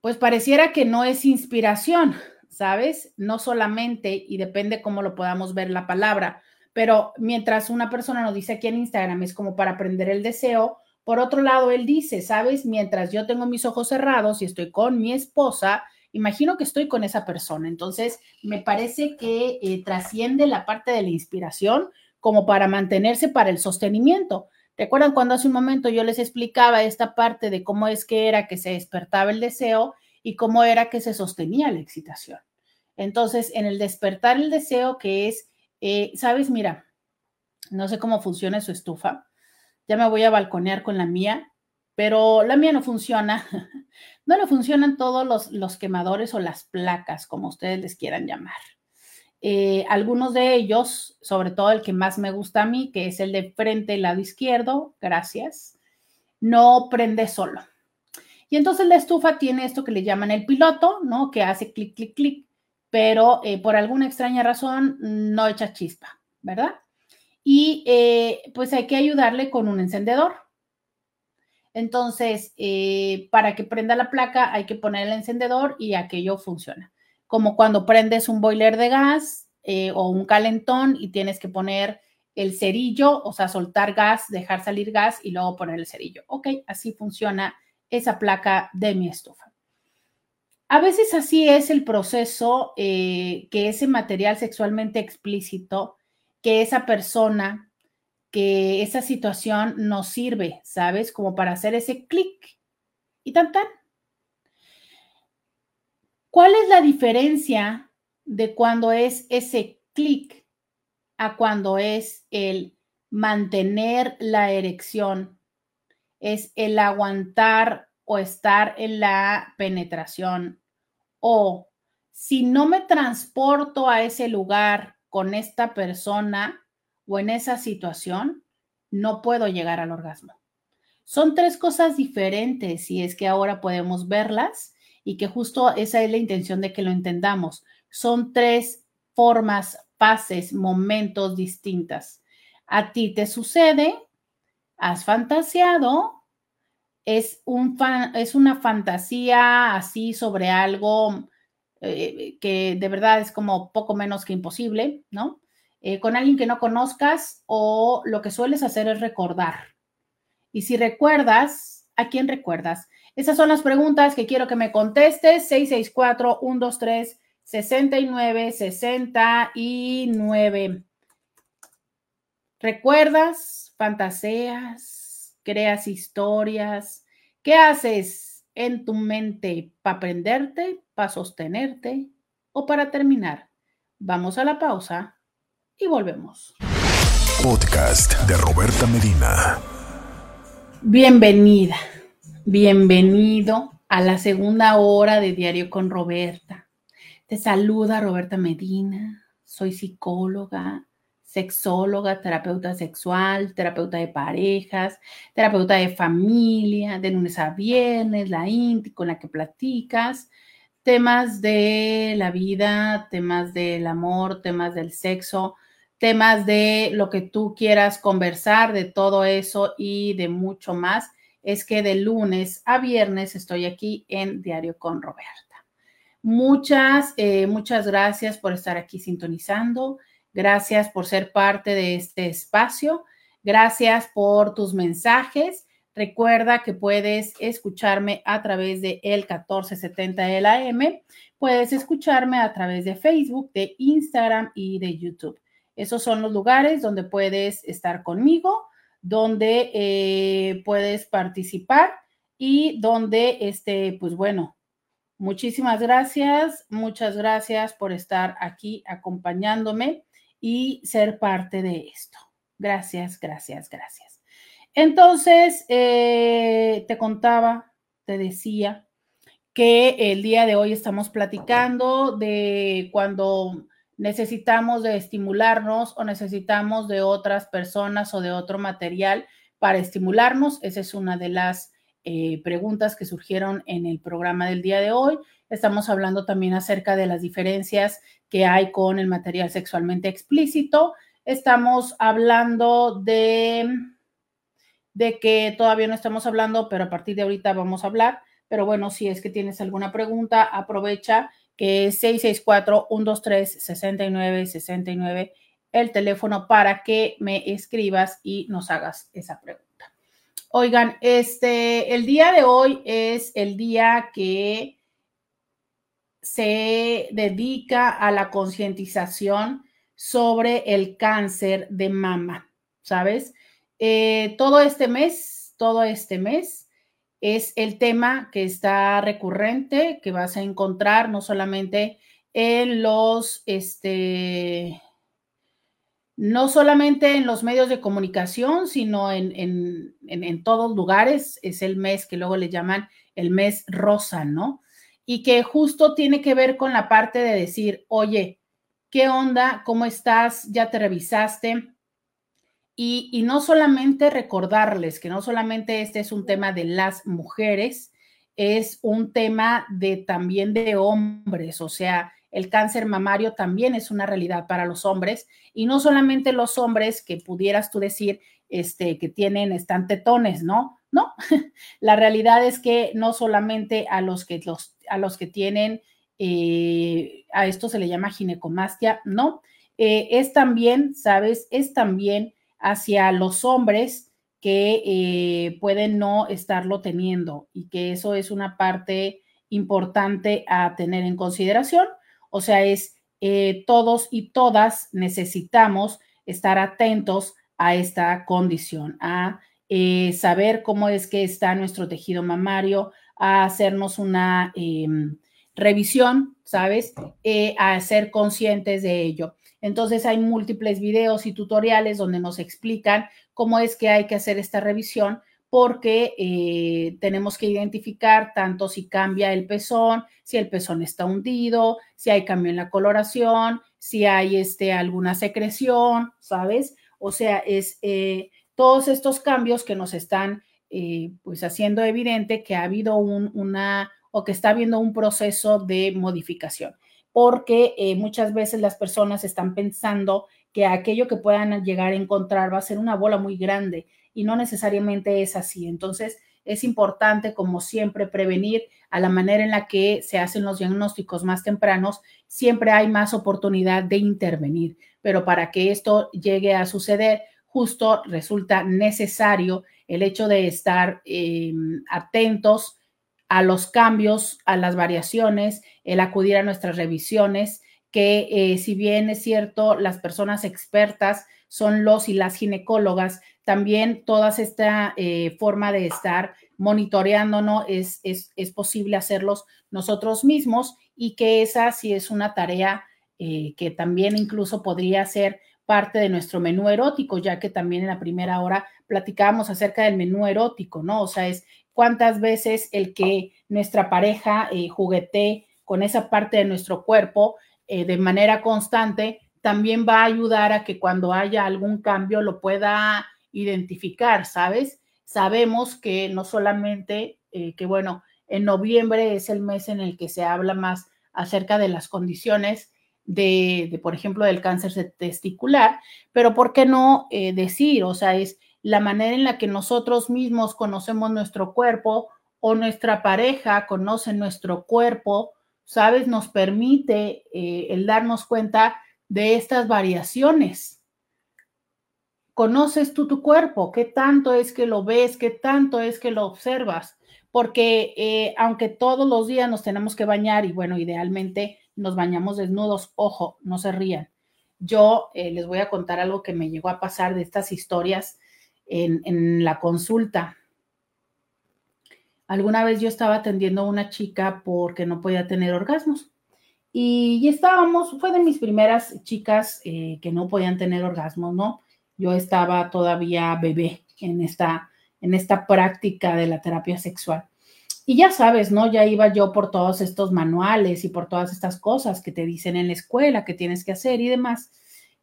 pues pareciera que no es inspiración, ¿sabes? No solamente, y depende cómo lo podamos ver la palabra, pero mientras una persona nos dice aquí en Instagram es como para aprender el deseo, por otro lado, él dice, sabes, mientras yo tengo mis ojos cerrados y estoy con mi esposa, imagino que estoy con esa persona. Entonces, me parece que eh, trasciende la parte de la inspiración como para mantenerse para el sostenimiento. ¿Recuerdan cuando hace un momento yo les explicaba esta parte de cómo es que era que se despertaba el deseo y cómo era que se sostenía la excitación? Entonces, en el despertar el deseo que es, eh, sabes, mira, no sé cómo funciona su estufa, ya me voy a balconear con la mía, pero la mía no funciona. [LAUGHS] No le funcionan todos los, los quemadores o las placas, como ustedes les quieran llamar. Eh, algunos de ellos, sobre todo el que más me gusta a mí, que es el de frente, el lado izquierdo, gracias, no prende solo. Y entonces la estufa tiene esto que le llaman el piloto, ¿no? Que hace clic, clic, clic, pero eh, por alguna extraña razón no echa chispa, ¿verdad? Y eh, pues hay que ayudarle con un encendedor. Entonces, para que prenda la placa hay que poner el encendedor y aquello funciona como cuando prendes un boiler de gas eh, o un calentón y tienes que poner el cerillo, o sea, soltar gas, dejar salir gas y luego poner el cerillo. Ok, así funciona esa placa de mi estufa. A veces así es el proceso eh, que ese material sexualmente explícito, que esa persona, que esa situación nos sirve, ¿sabes? Como para hacer ese clic y tan tan. ¿Cuál es la diferencia de cuando es ese clic a cuando es el mantener la erección? Es el aguantar o estar en la penetración. O si no me transporto a ese lugar con esta persona o en esa situación, no puedo llegar al orgasmo. Son tres cosas diferentes y es que ahora podemos verlas y que justo esa es la intención de que lo entendamos. Son tres formas, fases, momentos distintas. A ti te sucede, has fantaseado, es, un es una fantasía así sobre algo eh, que de verdad es como poco menos que imposible, ¿no? Eh, con alguien que no conozcas o lo que sueles hacer es recordar. Y si recuerdas, ¿a quién recuerdas? Esas son las preguntas que quiero que me contestes. 664-123-6969. ¿Recuerdas? ¿Fantaseas? ¿Creas historias? ¿Qué haces en tu mente para aprenderte, para sostenerte o para terminar? Vamos a la pausa y volvemos. Podcast de Roberta Medina. Bienvenida. Bienvenido a la segunda hora de Diario con Roberta. Te saluda Roberta Medina. Soy psicóloga, sexóloga, terapeuta sexual, terapeuta de parejas, terapeuta de familia, de lunes a viernes, la INTI con la que platicas, temas de la vida, temas del amor, temas del sexo, temas de lo que tú quieras conversar, de todo eso y de mucho más es que de lunes a viernes estoy aquí en Diario con Roberta. Muchas, eh, muchas gracias por estar aquí sintonizando. Gracias por ser parte de este espacio. Gracias por tus mensajes. Recuerda que puedes escucharme a través de el 1470 de la. Puedes escucharme a través de Facebook, de Instagram y de YouTube. Esos son los lugares donde puedes estar conmigo donde eh, puedes participar y donde, este, pues bueno, muchísimas gracias, muchas gracias por estar aquí acompañándome y ser parte de esto. Gracias, gracias, gracias. Entonces, eh, te contaba, te decía que el día de hoy estamos platicando de cuando necesitamos de estimularnos o necesitamos de otras personas o de otro material para estimularnos. Esa es una de las eh, preguntas que surgieron en el programa del día de hoy. Estamos hablando también acerca de las diferencias que hay con el material sexualmente explícito. Estamos hablando de, de que todavía no estamos hablando, pero a partir de ahorita vamos a hablar. Pero bueno, si es que tienes alguna pregunta, aprovecha que es 664-123-6969, el teléfono para que me escribas y nos hagas esa pregunta. Oigan, este, el día de hoy es el día que se dedica a la concientización sobre el cáncer de mama, ¿sabes? Eh, todo este mes, todo este mes es el tema que está recurrente, que vas a encontrar no solamente en los, este, no solamente en los medios de comunicación, sino en, en, en, todos lugares. Es el mes que luego le llaman el mes rosa, ¿no? Y que justo tiene que ver con la parte de decir, oye, ¿qué onda? ¿Cómo estás? ¿Ya te revisaste? Y, no solamente recordarles que no solamente este es un tema de las mujeres, es un tema de también de hombres, o sea, el cáncer mamario también es una realidad para los hombres y no solamente los hombres que pudieras tú decir este, que tienen, están tetones, ¿no? No, [LAUGHS] la realidad es que no solamente a los que, los, a los que tienen, eh, a esto se le llama ginecomastia, no, eh, es también, ¿sabes? Es también hacia los hombres que eh, pueden no estarlo teniendo y que eso es una parte importante a tener en consideración o sea, es eh, todos y todas necesitamos estar atentos a esta condición, a eh, saber cómo es que está nuestro tejido mamario, a hacernos una em, revisión, ¿sabes? Eh, a ser conscientes de ello. Entonces hay múltiples videos y tutoriales donde nos explican cómo es que hay que hacer esta revisión porque eh, tenemos que identificar tanto si cambia el pezón, si el pezón está hundido, si hay cambio en la coloración, si hay este, alguna secreción, ¿sabes? O sea, es eh, todos estos cambios que nos están eh, pues haciendo evidente que ha habido un, una o que está habiendo un proceso de modificación, porque muchas veces las personas están pensando que aquello que puedan llegar a encontrar va a ser una bola muy grande y no necesariamente es así. Entonces, es importante, como siempre, prevenir a la manera en la que se hacen los diagnósticos más tempranos, siempre hay más oportunidad de intervenir, pero para que esto llegue a suceder, justo resulta necesario el hecho de estar em, atentos a los cambios, a las variaciones, el acudir a nuestras revisiones, que eh, si bien es cierto, las personas expertas son los y las ginecólogas, también toda esta eh, forma de estar monitoreándonos es, es, es, posible hacerlos nosotros mismos y que esa sí es una tarea eh, que también incluso podría ser parte de nuestro menú erótico, ya que también en la primera hora platicábamos acerca del menú erótico, ¿no? O sea, es cuántas veces el que nuestra pareja eh, juguete con esa parte de nuestro cuerpo de manera constante, también va a ayudar a que cuando haya algún cambio lo pueda identificar, ¿sabes? Sabemos que no solamente, eh, que bueno, en noviembre es el mes en el que se habla más acerca de las condiciones de, por ejemplo, del cáncer testicular, pero ¿por qué no eh, decir? O sea, es la manera en la que nosotros mismos conocemos nuestro cuerpo o nuestra pareja conoce nuestro cuerpo, ¿sabes? Nos permite eh, el darnos cuenta de estas variaciones, conoces tú tu cuerpo, qué tanto es que lo ves, qué tanto es que lo observas, porque eh, aunque todos los días nos tenemos que bañar y bueno, idealmente nos bañamos desnudos, ojo, no se rían. Yo eh, les voy a contar algo que me llegó a pasar de estas historias en, la consulta. Alguna vez yo estaba atendiendo a una chica porque no podía tener orgasmos. Y, estábamos, fue de mis primeras chicas eh, que no podían tener orgasmos, ¿no? yo estaba todavía bebé en esta, en esta práctica de la terapia sexual. Y ya sabes, ¿no? Ya iba yo por todos estos manuales y por todas estas cosas que te dicen en la escuela que tienes que hacer y demás,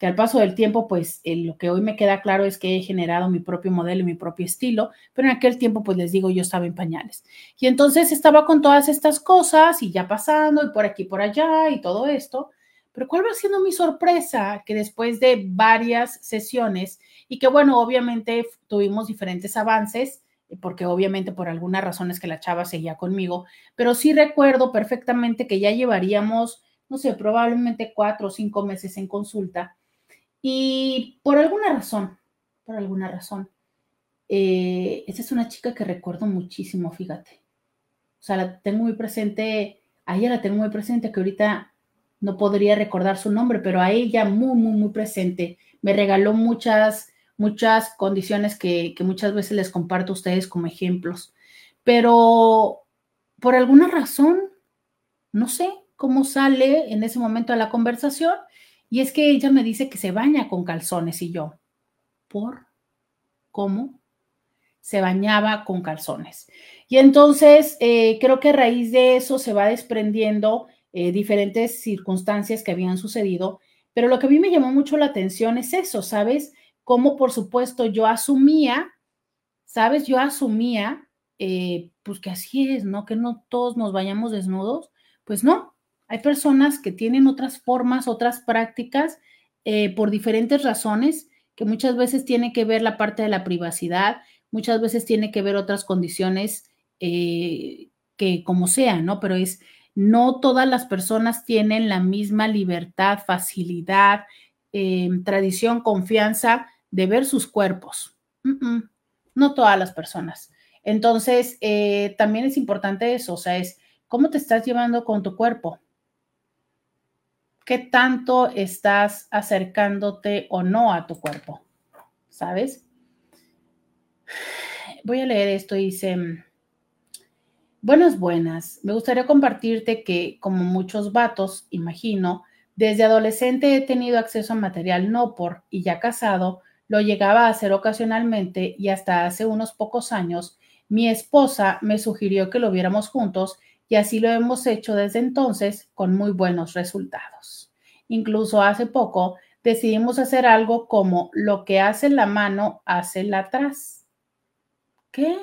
que al paso del tiempo, pues lo que hoy me queda claro es que he generado mi propio modelo y mi propio estilo, pero en aquel tiempo, pues les digo, yo estaba en pañales. Y entonces estaba con todas estas cosas y ya pasando y por aquí, por allá y todo esto. Pero ¿cuál va siendo mi sorpresa? Que después de varias sesiones y que bueno, obviamente tuvimos diferentes avances, eh, porque obviamente por algunas razones que la chava seguía conmigo, pero sí recuerdo perfectamente que ya llevaríamos, no sé, probablemente cuatro o cinco meses en consulta y por alguna razón, por alguna razón, eh, esa es una chica que recuerdo muchísimo, fíjate. O sea, la tengo muy presente, a ella la tengo muy presente, que ahorita no podría recordar su nombre, pero a ella muy, muy, muy presente. Me regaló muchas, muchas condiciones que, muchas veces les comparto a ustedes como ejemplos. Pero por alguna razón, no sé, cómo sale en ese momento a la conversación y es que ella me dice que se baña con calzones y yo, ¿por? ¿Cómo? Se bañaba con calzones. Y entonces eh, creo que a raíz de eso se va desprendiendo eh, diferentes circunstancias que habían sucedido, pero lo que a mí me llamó mucho la atención es eso, ¿sabes? Cómo por supuesto yo asumía, ¿sabes? Yo asumía, eh, pues que así es, ¿no? Que no todos nos vayamos desnudos. Pues no, hay personas que tienen otras formas, otras prácticas por diferentes razones que muchas veces tiene que ver la parte de la privacidad, muchas veces tiene que ver otras condiciones eh, que como sea, ¿no? Pero es, no todas las personas tienen la misma libertad, facilidad, eh, tradición, confianza de ver sus cuerpos. no todas las personas. Entonces, eh, también es importante eso, o sea, es cómo te estás llevando con tu cuerpo. ¿Qué tanto estás acercándote o no a tu cuerpo? ¿Sabes? Voy a leer esto, dice, buenas, buenas. Me gustaría compartirte que, como muchos vatos, imagino, desde adolescente he tenido acceso a material no por y ya casado, lo llegaba a hacer ocasionalmente y hasta hace unos pocos años mi esposa me sugirió que lo viéramos juntos y así lo hemos hecho desde entonces con muy buenos resultados. Incluso hace poco decidimos hacer algo como lo que hace la mano, hace la atrás. ¿Qué?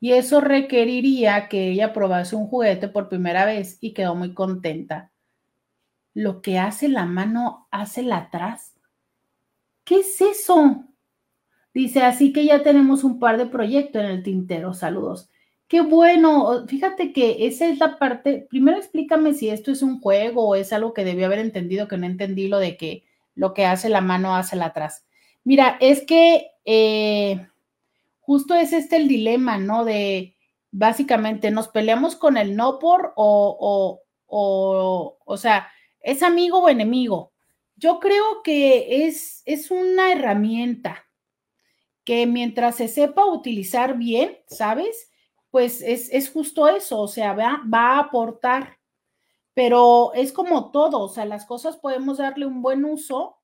Y eso requeriría que ella probase un juguete por primera vez y quedó muy contenta. Lo que hace la mano, hace la atrás. ¿Qué es eso? Dice, así que ya tenemos un par de proyectos en el tintero. Saludos. Qué bueno. Fíjate que esa es la parte. Primero explícame si esto es un juego o es algo que debió haber entendido, que no entendí lo de que lo que hace la mano hace la atrás. Mira, es que eh, justo es este el dilema, ¿no? De básicamente nos peleamos con el no por o, o, o, o sea, ¿es amigo o enemigo? Yo creo que es, es una herramienta que mientras se sepa utilizar bien, ¿sabes? Pues es, justo eso, o sea, va, va a aportar, pero es como todo, o sea, las cosas podemos darle un buen uso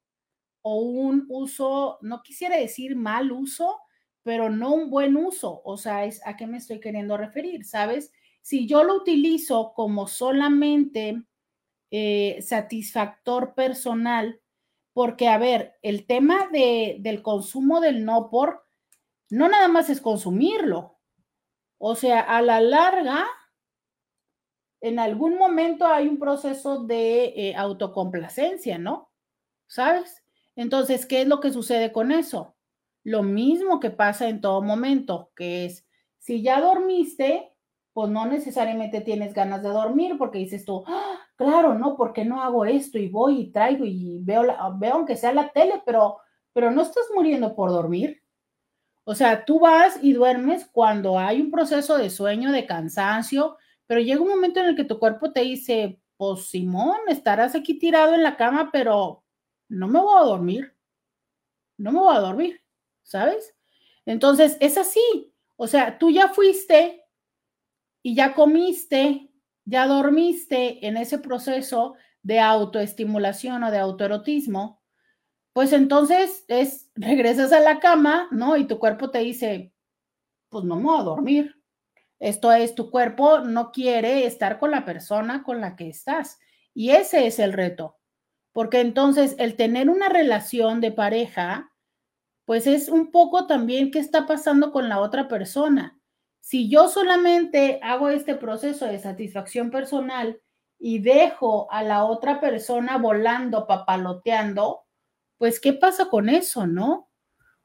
o un uso, no quisiera decir mal uso, pero no un buen uso, o sea, es a qué me estoy queriendo referir, ¿sabes? Si yo lo utilizo como solamente eh, satisfactor personal, porque, a ver, el tema de, del consumo del no por, no nada más es consumirlo, o sea, a la larga, en algún momento hay un proceso de eh, autocomplacencia, ¿no? ¿Sabes? Entonces, ¿qué es lo que sucede con eso? Lo mismo que pasa en todo momento, que es, si ya dormiste, pues no necesariamente tienes ganas de dormir porque dices tú, ¡Ah, claro, no, porque no hago esto y voy y traigo y veo, veo aunque sea la tele, pero, pero no estás muriendo por dormir. O sea, tú vas y duermes cuando hay un proceso de sueño, de cansancio, pero llega un momento en el que tu cuerpo te dice, pues Simón, estarás aquí tirado en la cama, pero no me voy a dormir. No me voy a dormir, ¿sabes? Entonces, es así. O sea, tú ya fuiste y ya comiste, ya dormiste en ese proceso de autoestimulación o de autoerotismo pues entonces es, regresas a la cama, ¿no? Y tu cuerpo te dice, pues no me voy a dormir. Esto es, tu cuerpo no quiere estar con la persona con la que estás. Y ese es el reto. Porque entonces el tener una relación de pareja, pues es un poco también qué está pasando con la otra persona. Si yo solamente hago este proceso de satisfacción personal y dejo a la otra persona volando, papaloteando, pues, ¿qué pasa con eso, no?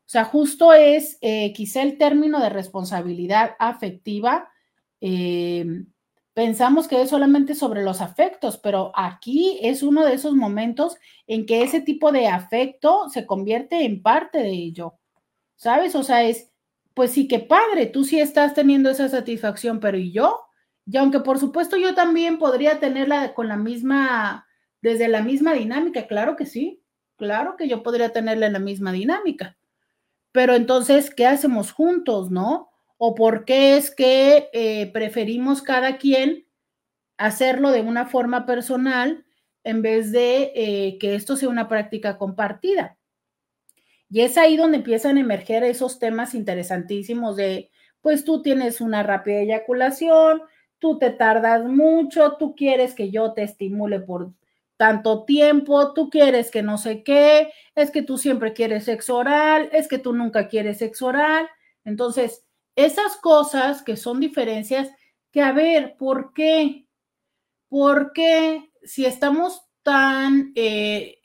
O sea, justo es eh, quizá el término de responsabilidad afectiva. Eh, pensamos que es solamente sobre los afectos, pero aquí es uno de esos momentos en que ese tipo de afecto se convierte en parte de ello, ¿sabes? O sea, es, pues sí, que padre, tú sí estás teniendo esa satisfacción, pero ¿y yo? Y aunque por supuesto yo también podría tenerla con la misma, desde la misma dinámica, claro que sí, Claro que yo podría tenerle la misma dinámica. Pero entonces, ¿qué hacemos juntos, no? ¿O por qué es que eh, preferimos cada quien hacerlo de una forma personal en vez de eh, que esto sea una práctica compartida. Y es ahí donde empiezan a emerger esos temas interesantísimos de, pues tú tienes una rápida eyaculación, tú te tardas mucho, tú quieres que yo te estimule por tanto tiempo, tú quieres que no sé qué, es que tú siempre quieres sexo oral, es que tú nunca quieres sexo oral. Entonces, esas cosas que son diferencias, que a ver, ¿por qué? Porque si estamos tan eh,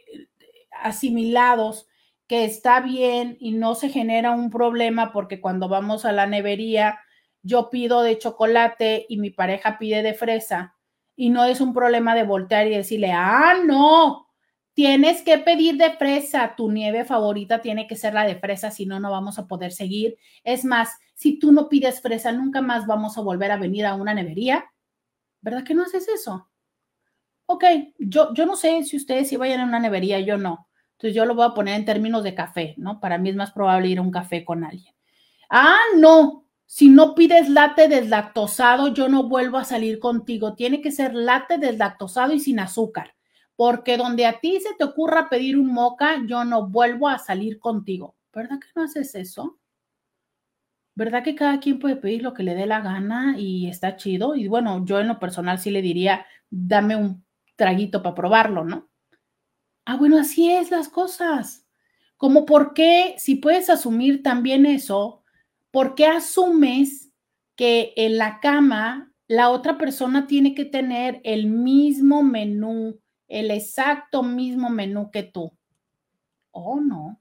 asimilados que está bien y no se genera un problema porque cuando vamos a la nevería yo pido de chocolate y mi pareja pide de fresa y no es un problema de voltear y decirle, ah, no, tienes que pedir de fresa, tu nieve favorita tiene que ser la de fresa, si no, no vamos a poder seguir. Es más, si tú no pides fresa, nunca más vamos a volver a venir a una nevería. ¿Verdad que no haces eso? Ok, yo, yo no sé si ustedes si vayan a una nevería, yo no. Entonces yo lo voy a poner en términos de café, ¿no? Para mí es más probable ir a un café con alguien. Ah, no. Si no pides latte deslactosado, yo no vuelvo a salir contigo. Tiene que ser latte deslactosado y sin azúcar. Porque donde a ti se te ocurra pedir un moca, yo no vuelvo a salir contigo. ¿Verdad que no haces eso? ¿Verdad que cada quien puede pedir lo que le dé la gana y está chido? Y bueno, yo en lo personal sí le diría, dame un traguito para probarlo, ¿no? Ah, bueno, así es las cosas. Como por qué, si puedes asumir también eso, ¿por qué asumes que en la cama la otra persona tiene que tener el mismo menú, el exacto mismo menú que tú? Oh, no.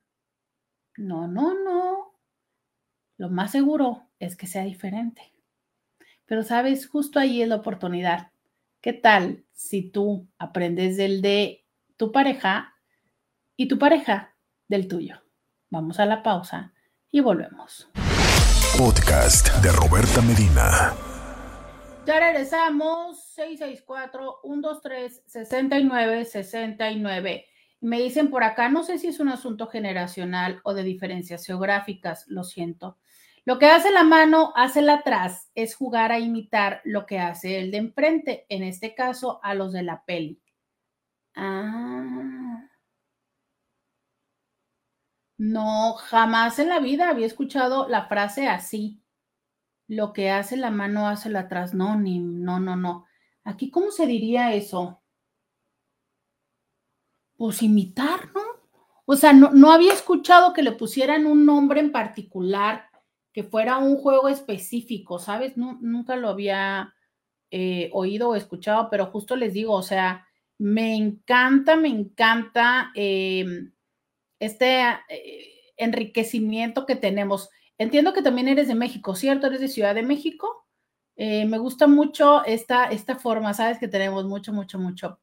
No, no, no. Lo más seguro es que sea diferente. Pero sabes, justo ahí es la oportunidad. ¿Qué tal si tú aprendes del de tu pareja y tu pareja del tuyo. Vamos a la pausa y volvemos. Podcast de Roberta Medina. Ya regresamos 664-123-6969. Me dicen por acá, no sé si es un asunto generacional o de diferencias geográficas, lo siento. Lo que hace la mano, hace la atrás, es jugar a imitar lo que hace el de enfrente, en este caso a los de la peli. Ah. No, jamás en la vida había escuchado la frase así. Lo que hace la mano hace la atrás. No, ni, no, no, no. Aquí, ¿cómo se diría eso? Pues imitar, ¿no? O sea, no, no había escuchado que le pusieran un nombre en particular, que fuera un juego específico, ¿sabes? nunca lo había eh, oído o escuchado, pero justo les digo, o sea, me encanta, me encanta em, este eh, enriquecimiento que tenemos. Entiendo que también eres de México, ¿cierto? ¿Eres de Ciudad de México? Eh, me gusta mucho esta, esta forma, sabes que tenemos mucho, mucho, mucho.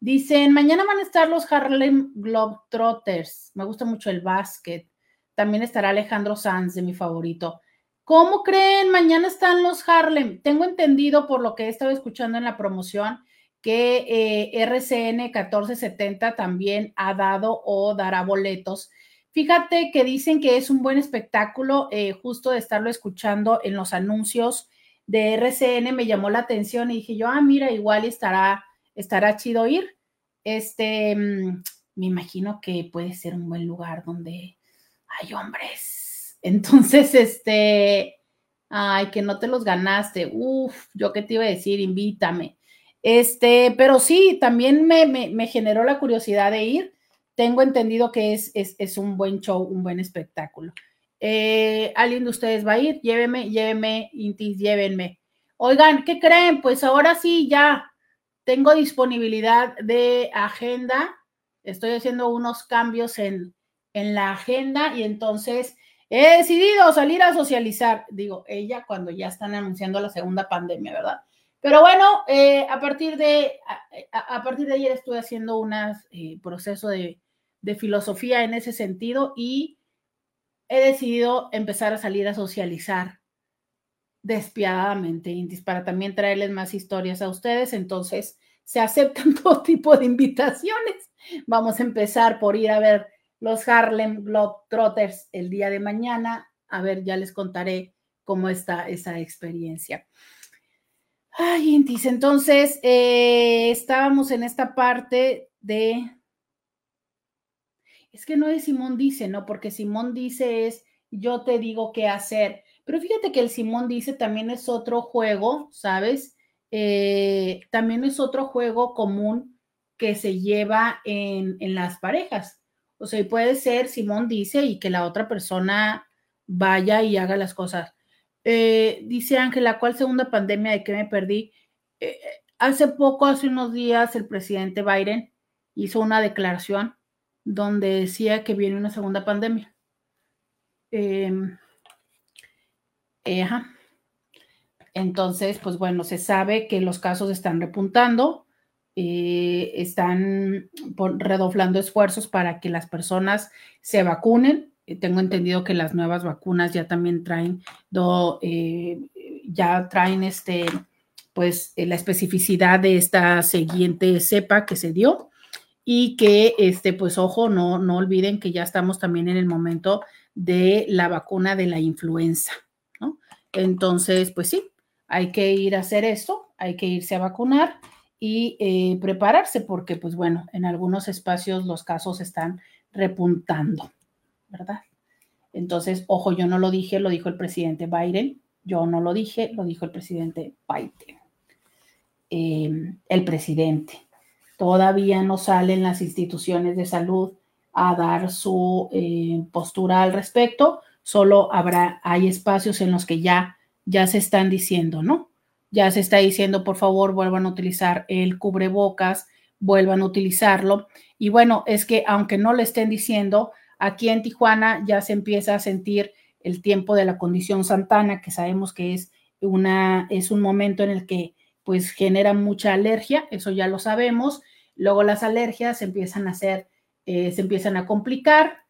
Dicen, mañana van a estar los Harlem Globetrotters. Me gusta mucho el básquet. También estará Alejandro Sanz, de mi favorito. ¿Cómo creen? Mañana están los Harlem. Tengo entendido por lo que he estado escuchando en la promoción que eh, RCN 1470 también ha dado o dará boletos. Fíjate que dicen que es un buen espectáculo, eh, justo de estarlo escuchando en los anuncios de RCN me llamó la atención y dije yo, ah, mira, igual estará, estará chido ir. Este, mm, me imagino que puede ser un buen lugar donde hay hombres. [LAUGHS] Entonces, este, ay, que no te los ganaste. Uf, yo qué te iba a decir, invítame. Este, pero sí, también me, generó la curiosidad de ir. Tengo entendido que es, es, un buen show, un buen espectáculo. Eh, ¿Alguien de ustedes va a ir? Lléveme, lléveme, Intis, llévenme. Oigan, ¿qué creen? Pues ahora sí, ya tengo disponibilidad de agenda. Estoy haciendo unos cambios en, en la agenda y entonces he decidido salir a socializar. Digo, ella cuando ya están anunciando la segunda pandemia, ¿verdad? Pero bueno, eh, a, partir de, a, partir de ayer estuve haciendo un eh, proceso de, filosofía en ese sentido y he decidido empezar a salir a socializar despiadadamente, para también traerles más historias a ustedes. Entonces, se aceptan [LAUGHS] todo tipo de invitaciones. Vamos a empezar por ir a ver los Harlem Globetrotters el día de mañana. A ver, ya les contaré cómo está esa experiencia. Ay, Intis, entonces eh, estábamos en esta parte de. Es que no es Simón dice, ¿no? Porque Simón dice es yo te digo qué hacer. Pero fíjate que el Simón dice también es otro juego, ¿sabes? Eh, también es otro juego común que se lleva en, en las parejas. O sea, puede ser Simón dice y que la otra persona vaya y haga las cosas. Eh, dice Ángela, ¿cuál segunda pandemia de qué me perdí? Eh, hace poco, hace unos días, el presidente Biden hizo una declaración donde decía que viene una segunda pandemia. Em, eh, Entonces, pues bueno, se sabe que los casos están repuntando, están redoblando esfuerzos para que las personas se vacunen tengo entendido que las nuevas vacunas ya también traen, eh, ya traen este, pues eh, la especificidad de esta siguiente cepa que se dio y que, este, pues ojo, no, no olviden que ya estamos también en el momento de la vacuna de la influenza, ¿no? Entonces, pues sí, hay que ir a hacer esto, hay que irse a vacunar y prepararse porque, pues bueno, en algunos espacios los casos están repuntando. ¿Verdad? Entonces, ojo, yo no lo dije, lo dijo el presidente Biden, yo no lo dije, lo dijo el presidente Biden. Em, el presidente. Todavía no salen las instituciones de salud a dar su eh, postura al respecto, solo habrá, hay espacios en los que ya, ya se están diciendo, ¿no? Ya se está diciendo, por favor, vuelvan a utilizar el cubrebocas, vuelvan a utilizarlo. Y bueno, es que aunque no le estén diciendo, Aquí en Tijuana ya se empieza a sentir el tiempo de la condición santana, que sabemos que es, una, es un momento en el que pues genera mucha alergia, eso ya lo sabemos. Luego las alergias se empiezan a hacer, eh, se empiezan a complicar.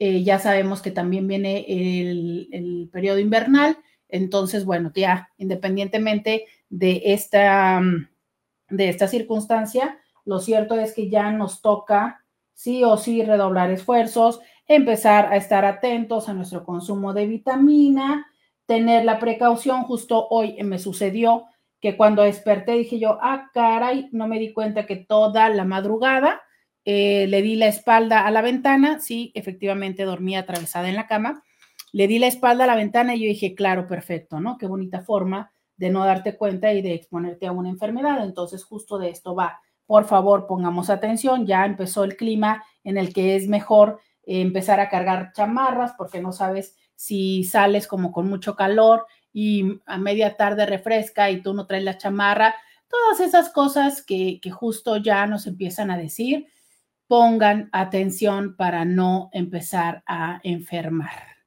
Eh, ya sabemos que también viene el, el, periodo invernal. Entonces, bueno, ya independientemente de esta, de esta circunstancia, lo cierto es que ya nos toca sí o sí redoblar esfuerzos, empezar a estar atentos a nuestro consumo de vitamina, tener la precaución. Justo hoy me sucedió que cuando desperté dije yo, ah, caray, no me di cuenta que toda la madrugada eh, le di la espalda a la ventana. Sí, efectivamente dormía atravesada en la cama. Le di la espalda a la ventana y yo dije, claro, perfecto, ¿no? Qué bonita forma de no darte cuenta y de exponerte a una enfermedad. Entonces, justo de esto va. Por favor, pongamos atención. Ya empezó el clima en el que es mejor empezar a cargar chamarras porque no sabes si sales como con mucho calor y a media tarde refresca y tú no traes la chamarra. Todas esas cosas que, que justo ya nos empiezan a decir, pongan atención para no empezar a enfermar.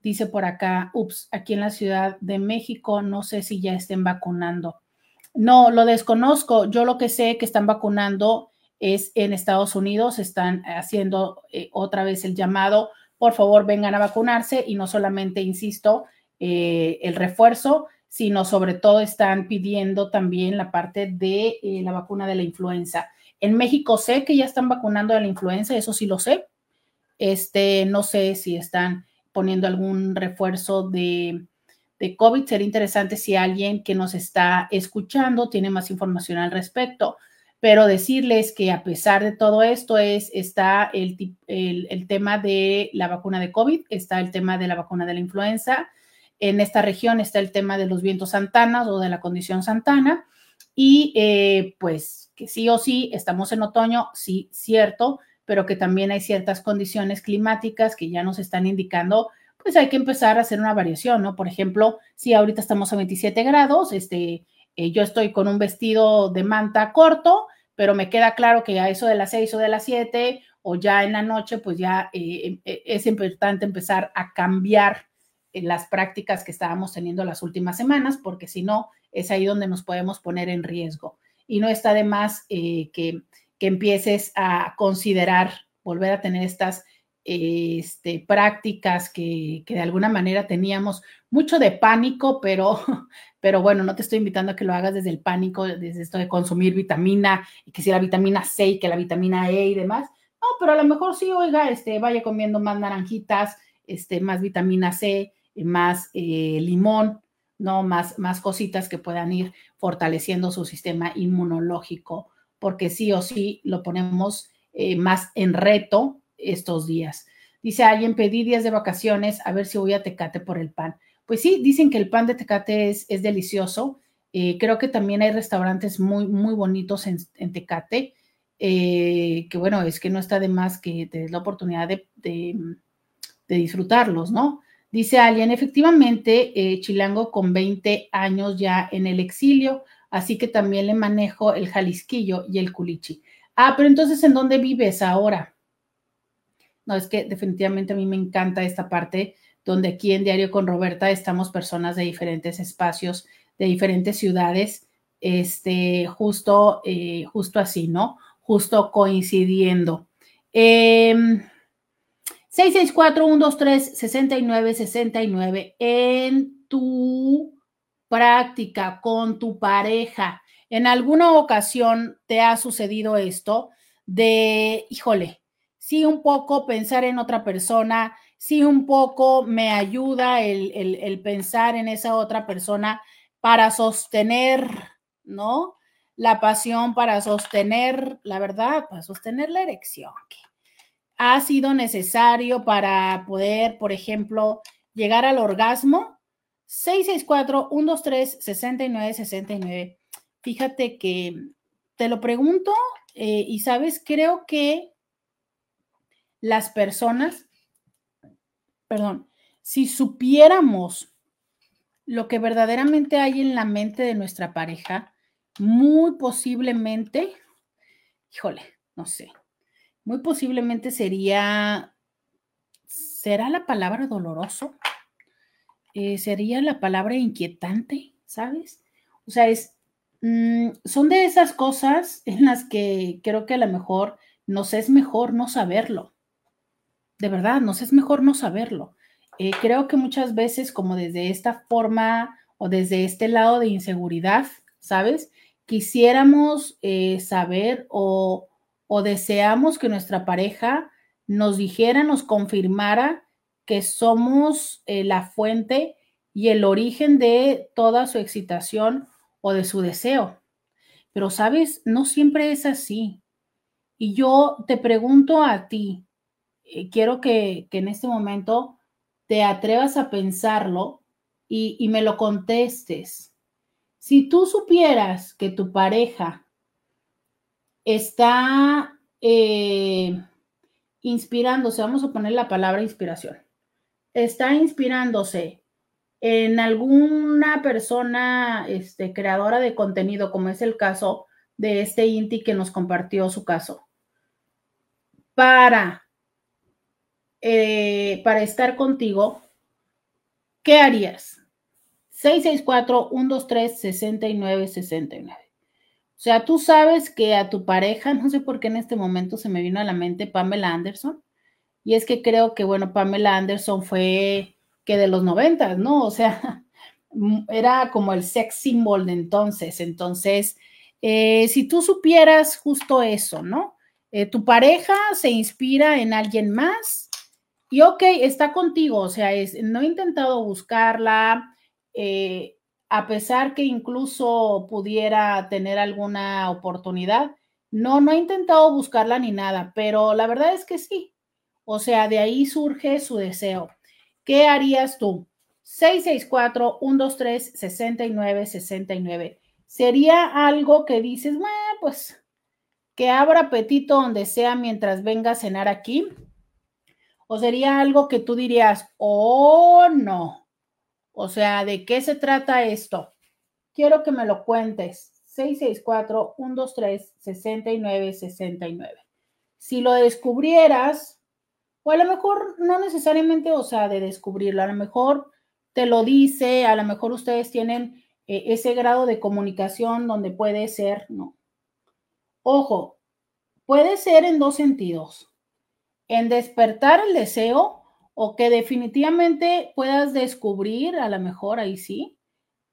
Dice por acá, ups, aquí en la Ciudad de México, no sé si ya estén vacunando. No, lo desconozco. Yo lo que sé que están vacunando es en Estados Unidos, están haciendo eh, otra vez el llamado, por favor vengan a vacunarse y no solamente, insisto, eh, el refuerzo, sino sobre todo están pidiendo también la parte de eh, la vacuna de la influenza. En México sé que ya están vacunando de la influenza, eso sí lo sé. Este, no sé si están poniendo algún refuerzo de, de COVID. Sería interesante si alguien que nos está escuchando tiene más información al respecto pero decirles que a pesar de todo esto es, está el, el, tema de la vacuna de COVID, está el tema de la vacuna de la influenza, en esta región está el tema de los vientos santanas o de la condición santana, y eh, pues que sí o sí estamos en otoño, sí, cierto, pero que también hay ciertas condiciones climáticas que ya nos están indicando, pues hay que empezar a hacer una variación, ¿no? Por ejemplo, si ahorita estamos a 27 grados, este, eh, yo estoy con un vestido de manta corto, pero me queda claro que a eso de las 6 o de las 7 o ya en la noche, pues ya eh, eh, es importante empezar a cambiar las prácticas que estábamos teniendo las últimas semanas, porque si no, es ahí donde nos podemos poner en riesgo. Y no está de más que, que empieces a considerar volver a tener estas este, prácticas que, de alguna manera teníamos mucho de pánico, pero, [LAUGHS] pero bueno, no te estoy invitando a que lo hagas desde el pánico, desde esto de consumir vitamina y que si la vitamina C y que la vitamina E y demás. No, pero a lo mejor sí, oiga, este, vaya comiendo más naranjitas, este, más vitamina C, más eh, limón, ¿no? Más, más cositas que puedan ir fortaleciendo su sistema inmunológico, porque sí o sí lo ponemos eh, más en reto estos días. Dice alguien, pedí días de vacaciones, a ver si voy a Tecate por el pan. Pues sí, dicen que el pan de Tecate es, es delicioso. Eh, creo que también hay restaurantes muy, muy bonitos en, Tecate, eh, que bueno, es que no está de más que te des la oportunidad de, de disfrutarlos, ¿no? Dice alguien, efectivamente, eh, Chilango con 20 años ya en el exilio, así que también le manejo el Jalisquillo y el Culichi. Ah, pero entonces, ¿en dónde vives ahora? No, es que definitivamente a mí me encanta esta parte donde aquí en Diario con Roberta estamos personas de diferentes espacios, de diferentes ciudades, este, justo, eh, justo así, ¿no? Justo coincidiendo. Eh, 664-123-6969 en tu práctica con tu pareja. ¿En alguna ocasión te ha sucedido esto de, híjole, sí un poco pensar en otra persona, sí un poco me ayuda el, el pensar en esa otra persona para sostener, ¿no? La pasión, para sostener, la verdad, para sostener la erección ha sido necesario para poder, por ejemplo, llegar al orgasmo? 664-123-6969. Fíjate que te lo pregunto eh, y sabes, creo que las personas, perdón, si supiéramos lo que verdaderamente hay en la mente de nuestra pareja, muy posiblemente, híjole, no sé, muy posiblemente sería, ¿será la palabra doloroso? Eh, ¿Sería la palabra inquietante? ¿Sabes? O sea, es, mm, son de esas cosas en las que creo que a lo mejor nos es mejor no saberlo. De verdad, nos es mejor no saberlo. Eh, creo que muchas veces como desde esta forma o desde este lado de inseguridad, ¿sabes? Quisiéramos eh, saber o, o deseamos que nuestra pareja nos dijera, nos confirmara que somos eh, la fuente y el origen de toda su excitación o de su deseo. Pero, sabes, no siempre es así. Y yo te pregunto a ti, eh, quiero que, en este momento te atrevas a pensarlo y, y me lo contestes. Si tú supieras que tu pareja está eh, inspirándose, vamos a poner la palabra inspiración, está inspirándose en alguna persona este, creadora de contenido, como es el caso de este Inti que nos compartió su caso, para, eh, para estar contigo, ¿qué harías? 664-123-6969. O sea, tú sabes que a tu pareja, [LAUGHS] no sé por qué en este momento se me vino a la mente Pamela Anderson, y es que creo que, bueno, Pamela Anderson fue que de los noventas, ¿no? O sea, [LAUGHS] era como el sex symbol de entonces. Entonces, eh, si tú supieras justo eso, ¿no? Eh, tu pareja se inspira en alguien más y ok, está contigo, o sea, es, no he intentado buscarla, eh, a pesar que incluso pudiera tener alguna oportunidad, no, no he intentado buscarla ni nada, pero la verdad es que sí. O sea, de ahí surge su deseo. ¿Qué harías tú? 664-123-6969. ¿Sería algo que dices, bueno, pues que abra apetito donde sea mientras venga a cenar aquí? ¿O sería algo que tú dirías, oh, no, o sea, ¿de qué se trata esto? Quiero que me lo cuentes. 664-123-6969. Si lo descubrieras, o a lo mejor no necesariamente, o sea, de descubrirlo, a lo mejor te lo dice, a lo mejor ustedes tienen eh, ese grado de comunicación donde puede ser, ¿no? Ojo, puede ser en dos sentidos. En despertar el deseo o que definitivamente puedas descubrir, a lo mejor ahí sí,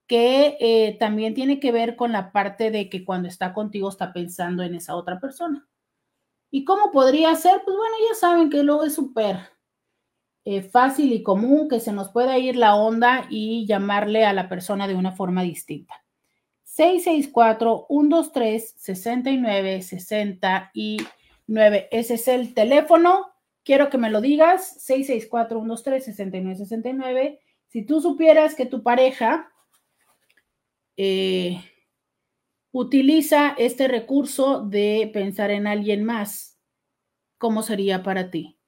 que eh, también tiene que ver con la parte de que cuando está contigo está pensando en esa otra persona. ¿Y cómo podría ser? Pues bueno, ya saben que luego es súper eh, fácil y común que se nos pueda ir la onda y llamarle a la persona de una forma distinta. 664-123-6969. Ese es el teléfono. Quiero que me lo digas. 664-123-6969. Si tú supieras que tu pareja eh, utiliza este recurso de pensar en alguien más, ¿cómo sería para ti?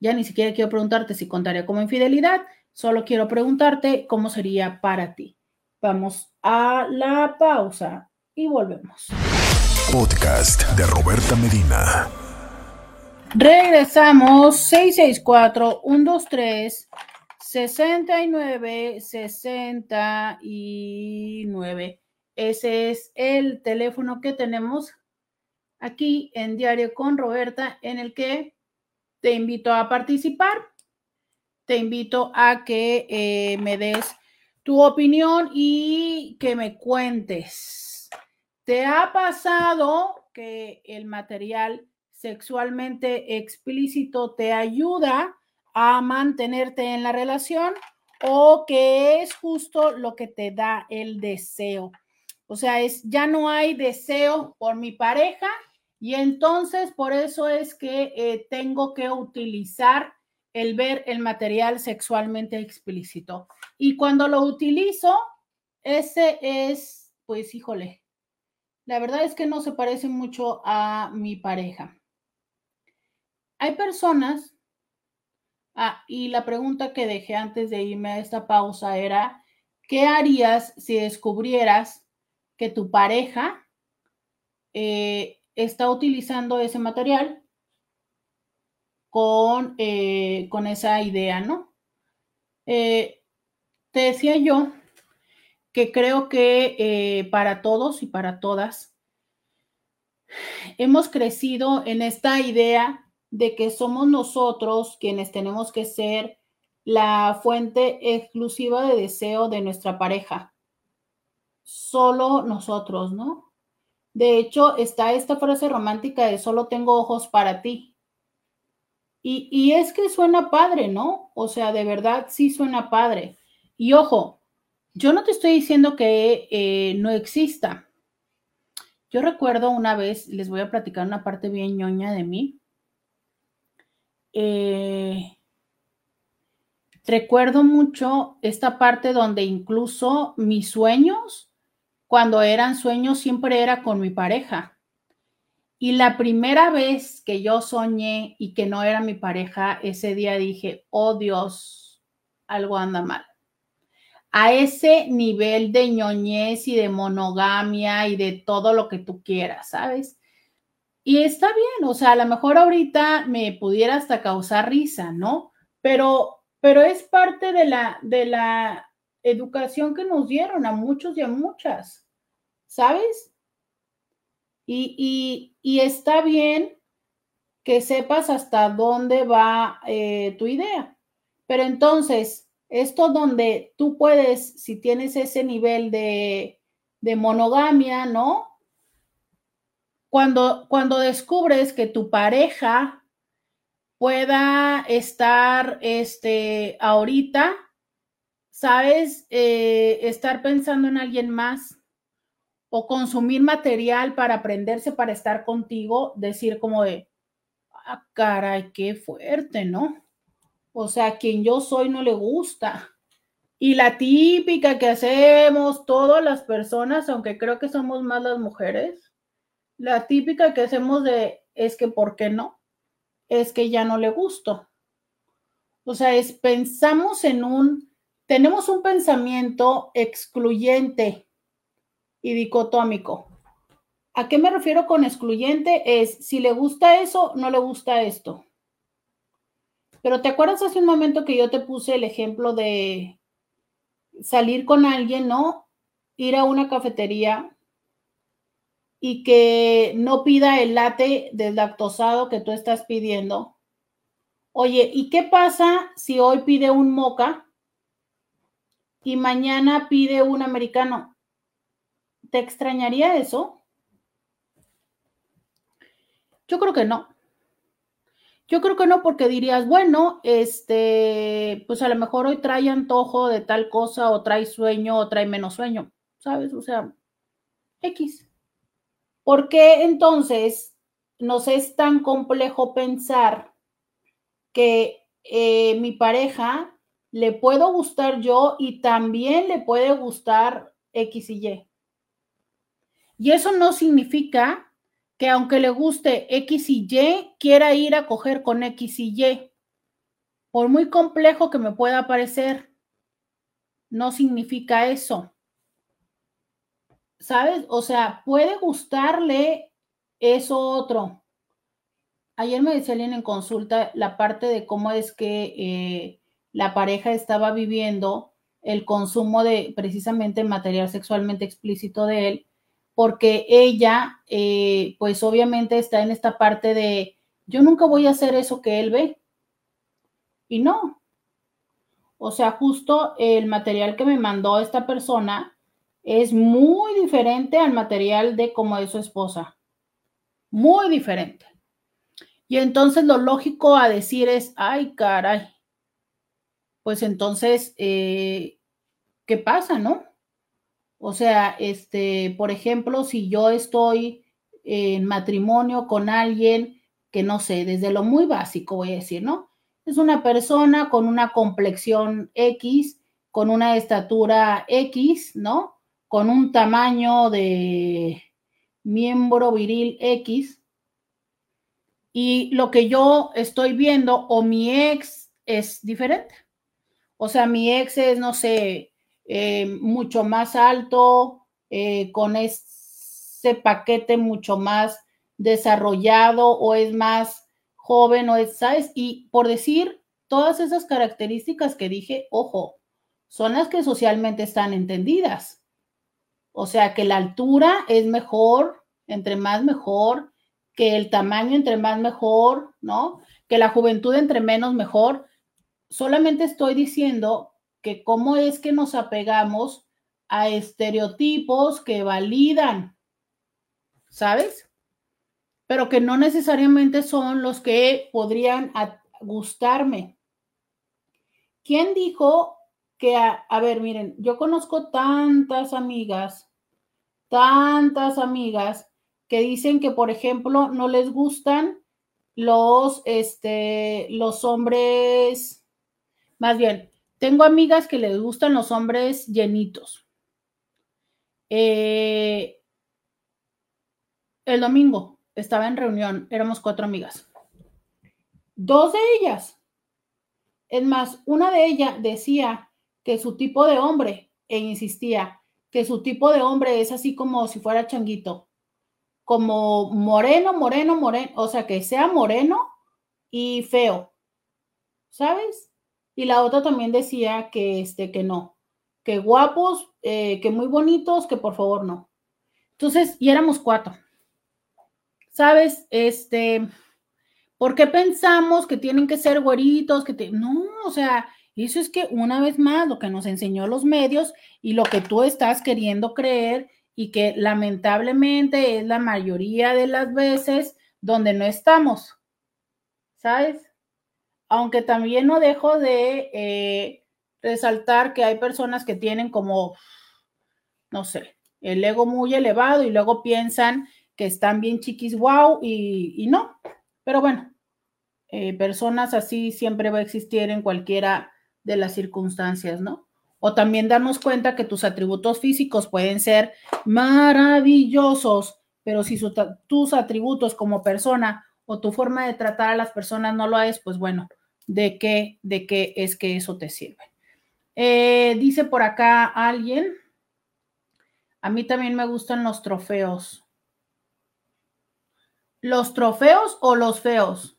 Ya ni siquiera quiero preguntarte si contaría como infidelidad, solo quiero preguntarte cómo sería para ti. Vamos a la pausa y volvemos. Podcast de Roberta Medina. Regresamos 664-123. 69 69. Ese es el teléfono que tenemos aquí en Diario con Roberta, en el que te invito a participar. Te invito a que eh, me des tu opinión y que me cuentes. ¿Te ha pasado que el material sexualmente explícito te ayuda a mantenerte en la relación o que es justo lo que te da el deseo? O sea, es ya no hay deseo por mi pareja, y entonces, por eso es que eh, tengo que utilizar el ver el material sexualmente explícito. Y cuando lo utilizo, ese es, pues, híjole, la verdad es que no se parece mucho a mi pareja. Hay personas, ah, y la pregunta que dejé antes de irme a esta pausa era, ¿qué harías si descubrieras que tu pareja eh, está utilizando ese material con, eh, con esa idea, ¿no? Eh, te decía yo que creo que eh, para todos y para todas hemos crecido en esta idea de que somos nosotros quienes tenemos que ser la fuente exclusiva de deseo de nuestra pareja. Solo nosotros, ¿no? De hecho, está esta frase romántica de solo tengo ojos para ti. Y, es que suena padre, ¿no? O sea, de verdad sí suena padre. Y ojo, yo no te estoy diciendo que eh, no exista. Yo recuerdo una vez, les voy a platicar una parte bien ñoña de mí. Eh, recuerdo mucho esta parte donde incluso mis sueños cuando eran sueños siempre era con mi pareja. Y la primera vez que yo soñé y que no era mi pareja, ese día dije, oh Dios, algo anda mal. A ese nivel de ñoñez y de monogamia y de todo lo que tú quieras, ¿sabes? Y está bien, o sea, a lo mejor ahorita me pudiera hasta causar risa, ¿no? Pero, pero es parte de la, de la educación que nos dieron a muchos y a muchas, ¿sabes? Y, está bien que sepas hasta dónde va eh, tu idea. Pero entonces, esto donde tú puedes, si tienes ese nivel de, de monogamia, ¿no? Cuando, cuando descubres que tu pareja pueda estar este, ahorita ¿sabes? Eh, estar pensando en alguien más o consumir material para aprenderse, para estar contigo, decir como de, ah, caray, qué fuerte, ¿no? O sea, quien yo soy no le gusta. Y la típica que hacemos todas las personas, aunque creo que somos más las mujeres, la típica que hacemos de es que ¿por qué no? Es que ya no le gusto. O sea, es pensamos en un tenemos un pensamiento excluyente y dicotómico. ¿A qué me refiero con excluyente? Es si le gusta eso, no le gusta esto. Pero ¿te acuerdas hace un momento que yo te puse el ejemplo de salir con alguien, ¿no? Ir a una cafetería y que no pida el latte deslactosado que tú estás pidiendo. Oye, ¿y qué pasa si hoy pide un moca y mañana pide un americano, ¿te extrañaría eso? Yo creo que no. Yo creo que no, porque dirías, bueno, este, pues a lo mejor hoy trae antojo de tal cosa, o trae sueño, o trae menos sueño, ¿sabes? O sea, X. ¿Por qué entonces nos es tan complejo pensar que eh, mi pareja le puedo gustar yo y también le puede gustar X y Y? Y eso no significa que aunque le guste X y Y, quiera ir a coger con X y Y. Por muy complejo que me pueda parecer, no significa eso. ¿Sabes? O sea, puede gustarle eso otro. Ayer me decía alguien en consulta la parte de cómo es que eh, la pareja estaba viviendo el consumo de precisamente material sexualmente explícito de él porque ella, eh, pues obviamente está en esta parte de, yo nunca voy a hacer eso que él ve. Y no. O sea, justo el material que me mandó esta persona es muy diferente al material de como es su esposa. Muy diferente. Y entonces lo lógico a decir es, ay, caray. Pues entonces, eh, ¿qué pasa, no? O sea, este, por ejemplo, si yo estoy en matrimonio con alguien que no sé, desde lo muy básico voy a decir, ¿no? Es una persona con una complexión X, con una estatura X, ¿no? Con un tamaño de miembro viril X. Y lo que yo estoy viendo o mi ex es diferente. O sea, mi ex es, no sé, eh, mucho más alto, eh, con ese paquete mucho más desarrollado o es más joven o es, ¿sabes? Y por decir todas esas características que dije, ojo, son las que socialmente están entendidas. O sea, que la altura es mejor, entre más mejor, que el tamaño entre más mejor, ¿no? Que la juventud entre menos mejor. Solamente estoy diciendo que cómo es que nos apegamos a estereotipos que validan, ¿sabes? Pero que no necesariamente son los que podrían gustarme. ¿Quién dijo que, a, ver, miren, yo conozco tantas amigas, tantas amigas que dicen que, por ejemplo, no les gustan los, este, los hombres, más bien, tengo amigas que les gustan los hombres llenitos. Eh, el domingo estaba en reunión, éramos cuatro amigas. Dos de ellas, es más, una de ellas decía que su tipo de hombre, e insistía, que su tipo de hombre es así como si fuera changuito, como moreno, moreno, moreno, o sea, que sea moreno y feo, ¿sabes? Y la otra también decía que, este, que no, que guapos, eh, que muy bonitos, que por favor no. Entonces, y éramos cuatro. ¿Sabes? Este, ¿por qué pensamos que tienen que ser güeritos? Que No, o sea, eso es que una vez más lo que nos enseñó los medios y lo que tú estás queriendo creer y que lamentablemente es la mayoría de las veces donde no estamos. ¿Sabes? Aunque también no dejo de eh, resaltar que hay personas que tienen como, no sé, el ego muy elevado y luego piensan que están bien chiquis, wow, y, no. Pero bueno, eh, personas así siempre va a existir en cualquiera de las circunstancias, ¿no? O también darnos cuenta que tus atributos físicos pueden ser maravillosos, pero si tus atributos como persona o tu forma de tratar a las personas no lo es, pues bueno, de qué, de qué es que eso te sirve. Eh, dice por acá alguien, a mí también me gustan los trofeos. ¿Los trofeos o los feos?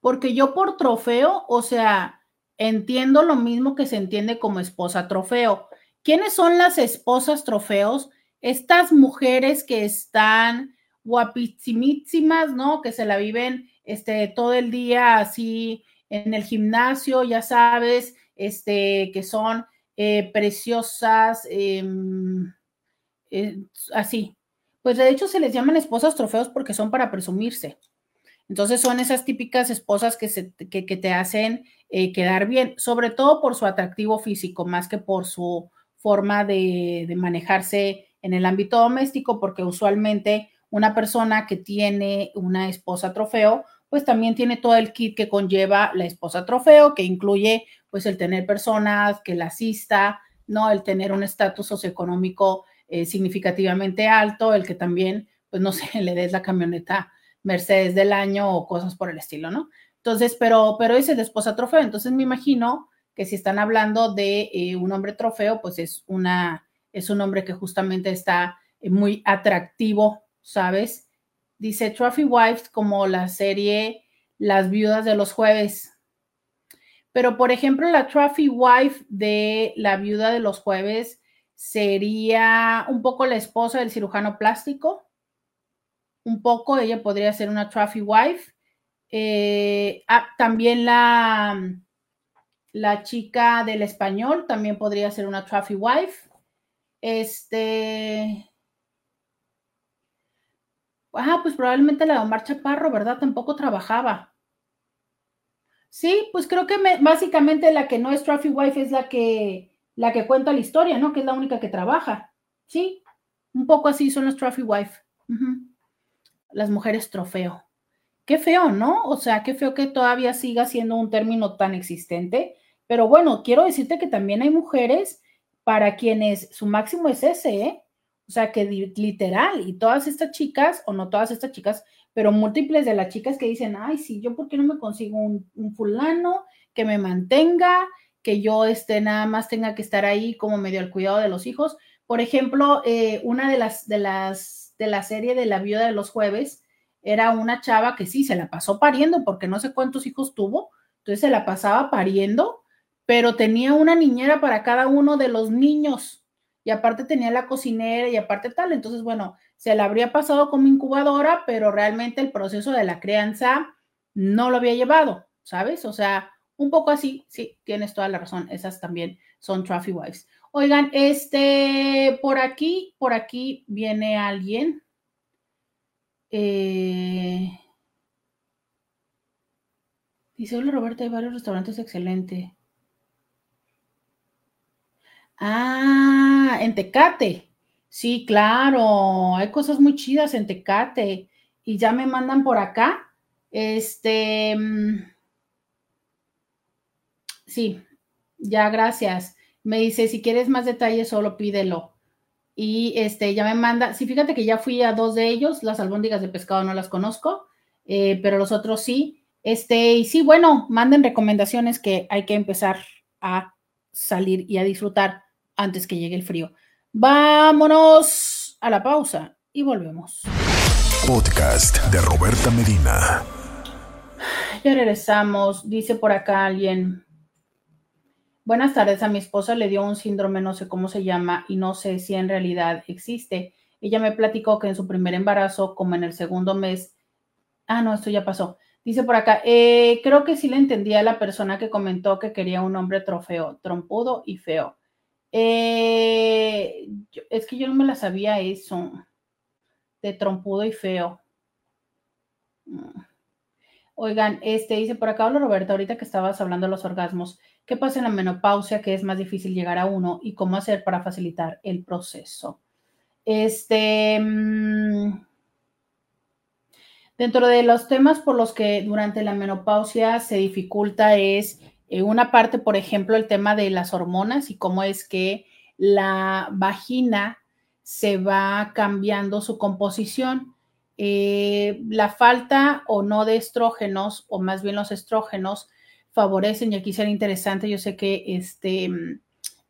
Porque yo por trofeo, o sea, entiendo lo mismo que se entiende como esposa trofeo. ¿Quiénes son las esposas trofeos? Estas mujeres que están guapísimas, ¿no? Que se la viven este, todo el día así en el gimnasio, ya sabes, este, que son eh, preciosas, em, eh, así. Pues de hecho se les llaman esposas trofeos porque son para presumirse. Entonces son esas típicas esposas que, se, que, te hacen eh, quedar bien, sobre todo por su atractivo físico, más que por su forma de, de manejarse en el ámbito doméstico, porque usualmente una persona que tiene una esposa trofeo, pues también tiene todo el kit que conlleva la esposa trofeo, que incluye pues el tener personas que la asista, ¿no? El tener un estatus socioeconómico eh, significativamente alto, el que también, pues no [LAUGHS] sé, le des la camioneta Mercedes del año o cosas por el estilo, ¿no? Entonces, pero, pero ese de esposa trofeo, entonces me imagino que si están hablando de eh, un hombre trofeo, pues es una, es un hombre que justamente está eh, muy atractivo, ¿sabes? Dice Trophy Wives como la serie Las viudas de los jueves. Pero, por ejemplo, la Trophy Wife de la viuda de los jueves sería un poco la esposa del cirujano plástico. Un poco, ella podría ser una Trophy Wife. Eh, ah, también la, la chica del español también podría ser una Trophy Wife. Este. Ah, pues probablemente la de Omar Chaparro, ¿verdad? Tampoco trabajaba. Sí, pues creo que básicamente la que no es Trophy Wife es la que, la que cuenta la historia, ¿no? Que es la única que trabaja. Sí, un poco así son las Trophy Wife. Las mujeres trofeo. Qué feo, ¿no? O sea, qué feo que todavía siga siendo un término tan existente. Pero bueno, quiero decirte que también hay mujeres para quienes su máximo es ese, ¿eh? O sea, que literal, y todas estas chicas, o no todas estas chicas, pero múltiples de las chicas que dicen, ay, sí, yo por qué no me consigo un, fulano que me mantenga, que yo este, nada más tenga que estar ahí como medio al cuidado de los hijos. Por ejemplo, eh, una de las, de las, de la serie de la viuda de los jueves era una chava que sí, se la pasó pariendo porque no sé cuántos hijos tuvo, entonces se la pasaba pariendo, pero tenía una niñera para cada uno de los niños y aparte tenía la cocinera y aparte tal. Entonces, bueno, se la habría pasado como incubadora, pero realmente el proceso de la crianza no lo había llevado, ¿sabes? O sea, un poco así, sí, tienes toda la razón. Esas también son trophy wives. Oigan, este, por aquí, por aquí viene alguien. Eh, dice, hola Roberto, hay varios restaurantes excelentes. Ah, en Tecate. Sí, claro, hay cosas muy chidas en Tecate. Y ya me mandan por acá. Este. Mm, sí, ya, gracias. Me dice, si quieres más detalles, solo pídelo. Y este, ya me manda, sí, fíjate que ya fui a dos de ellos, las albóndigas de pescado no las conozco, eh, pero los otros sí. Este, y sí, bueno, manden recomendaciones que hay que empezar a salir y a disfrutar antes que llegue el frío. Vámonos a la pausa y volvemos. Podcast de Roberta Medina. Ya regresamos. Dice por acá alguien. Buenas tardes, a mi esposa le dio un síndrome, no sé cómo se llama y no sé si en realidad existe. Ella me platicó que en su primer embarazo, como en el segundo mes, ah, no, esto ya pasó. Dice por acá, eh, creo que sí le entendía a la persona que comentó que quería un hombre trofeo, trompudo y feo. Eh, es que yo no me la sabía eso, de trompudo y feo. Mm. Oigan, este dice por acá, hola Roberta, ahorita que estabas hablando de los orgasmos, ¿qué pasa en la menopausia que es más difícil llegar a uno y cómo hacer para facilitar el proceso? Este, mm, dentro de los temas por los que durante la menopausia se dificulta es eh, una parte, por ejemplo, el tema de las hormonas y cómo es que la vagina se va cambiando su composición. Eh, la falta o no de estrógenos, o más bien los estrógenos, favorecen, y aquí será interesante, yo sé que este,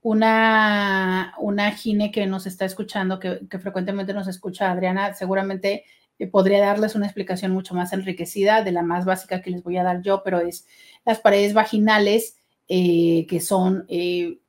una, una gine que nos está escuchando, que, que frecuentemente nos escucha Adriana, seguramente podría darles una explicación mucho más enriquecida de la más básica que les voy a dar yo, pero es las paredes vaginales eh, que son, eh,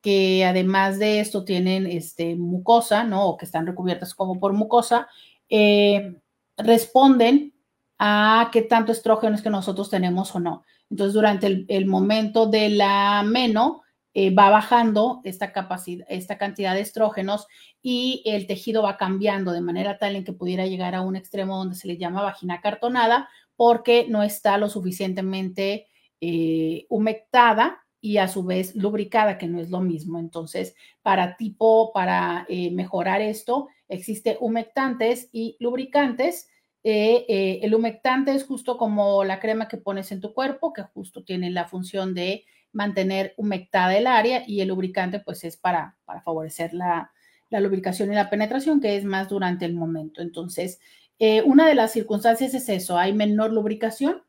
que además de esto tienen este, mucosa, ¿no? O que están recubiertas como por mucosa, eh, responden a qué tanto estrógeno es que nosotros tenemos o no. Entonces, durante el, momento de la meno, va bajando esta capacidad, esta cantidad de estrógenos y el tejido va cambiando de manera tal en que pudiera llegar a un extremo donde se le llama vagina cartonada porque no está lo suficientemente eh, humectada y a su vez lubricada, que no es lo mismo. Entonces, para tipo, para eh, mejorar esto, existe humectantes y lubricantes. el humectante es justo como la crema que pones en tu cuerpo, que justo tiene la función de mantener humectada el área y el lubricante pues es para, para favorecer la, lubricación y la penetración, que es más durante el momento. Entonces, eh, una de las circunstancias es eso, hay menor lubricación,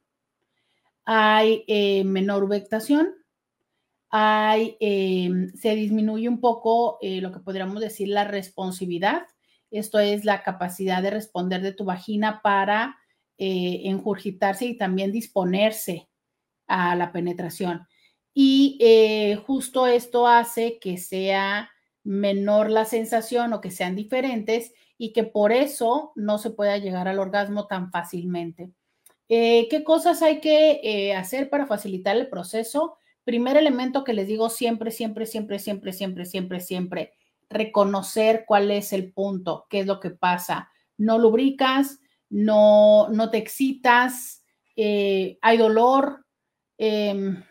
hay eh, menor humectación, hay, em, se disminuye un poco eh, lo que podríamos decir la responsividad. Esto es la capacidad de responder de tu vagina para enjurgitarse y también disponerse a la penetración y justo esto hace que sea menor la sensación o que sean diferentes y que por eso no se pueda llegar al orgasmo tan fácilmente. Eh, ¿Qué cosas hay que eh, hacer para facilitar el proceso? Primer elemento que les digo siempre, siempre, siempre, siempre, siempre, siempre, siempre, reconocer cuál es el punto, qué es lo que pasa. No lubricas, no, no te excitas, hay dolor. Em,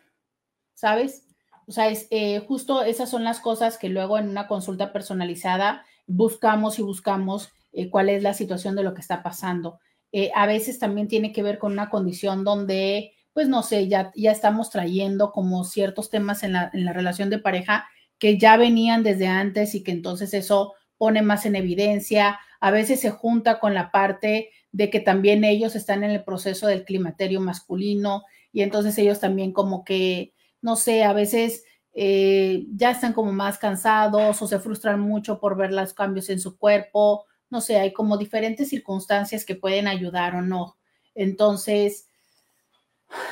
¿sabes? O sea, es, eh, justo esas son las cosas que luego en una consulta personalizada buscamos y buscamos eh, cuál es la situación de lo que está pasando. Eh, a veces también tiene que ver con una condición donde, pues no sé, ya, ya estamos trayendo como ciertos temas en la, en la relación de pareja que ya venían desde antes y que entonces eso pone más en evidencia. A veces se junta con la parte de que también ellos están en el proceso del climaterio masculino y entonces ellos también como que no sé, a veces eh, ya están como más cansados o se frustran mucho por ver los cambios en su cuerpo, no sé, hay como diferentes circunstancias que pueden ayudar o no. Entonces,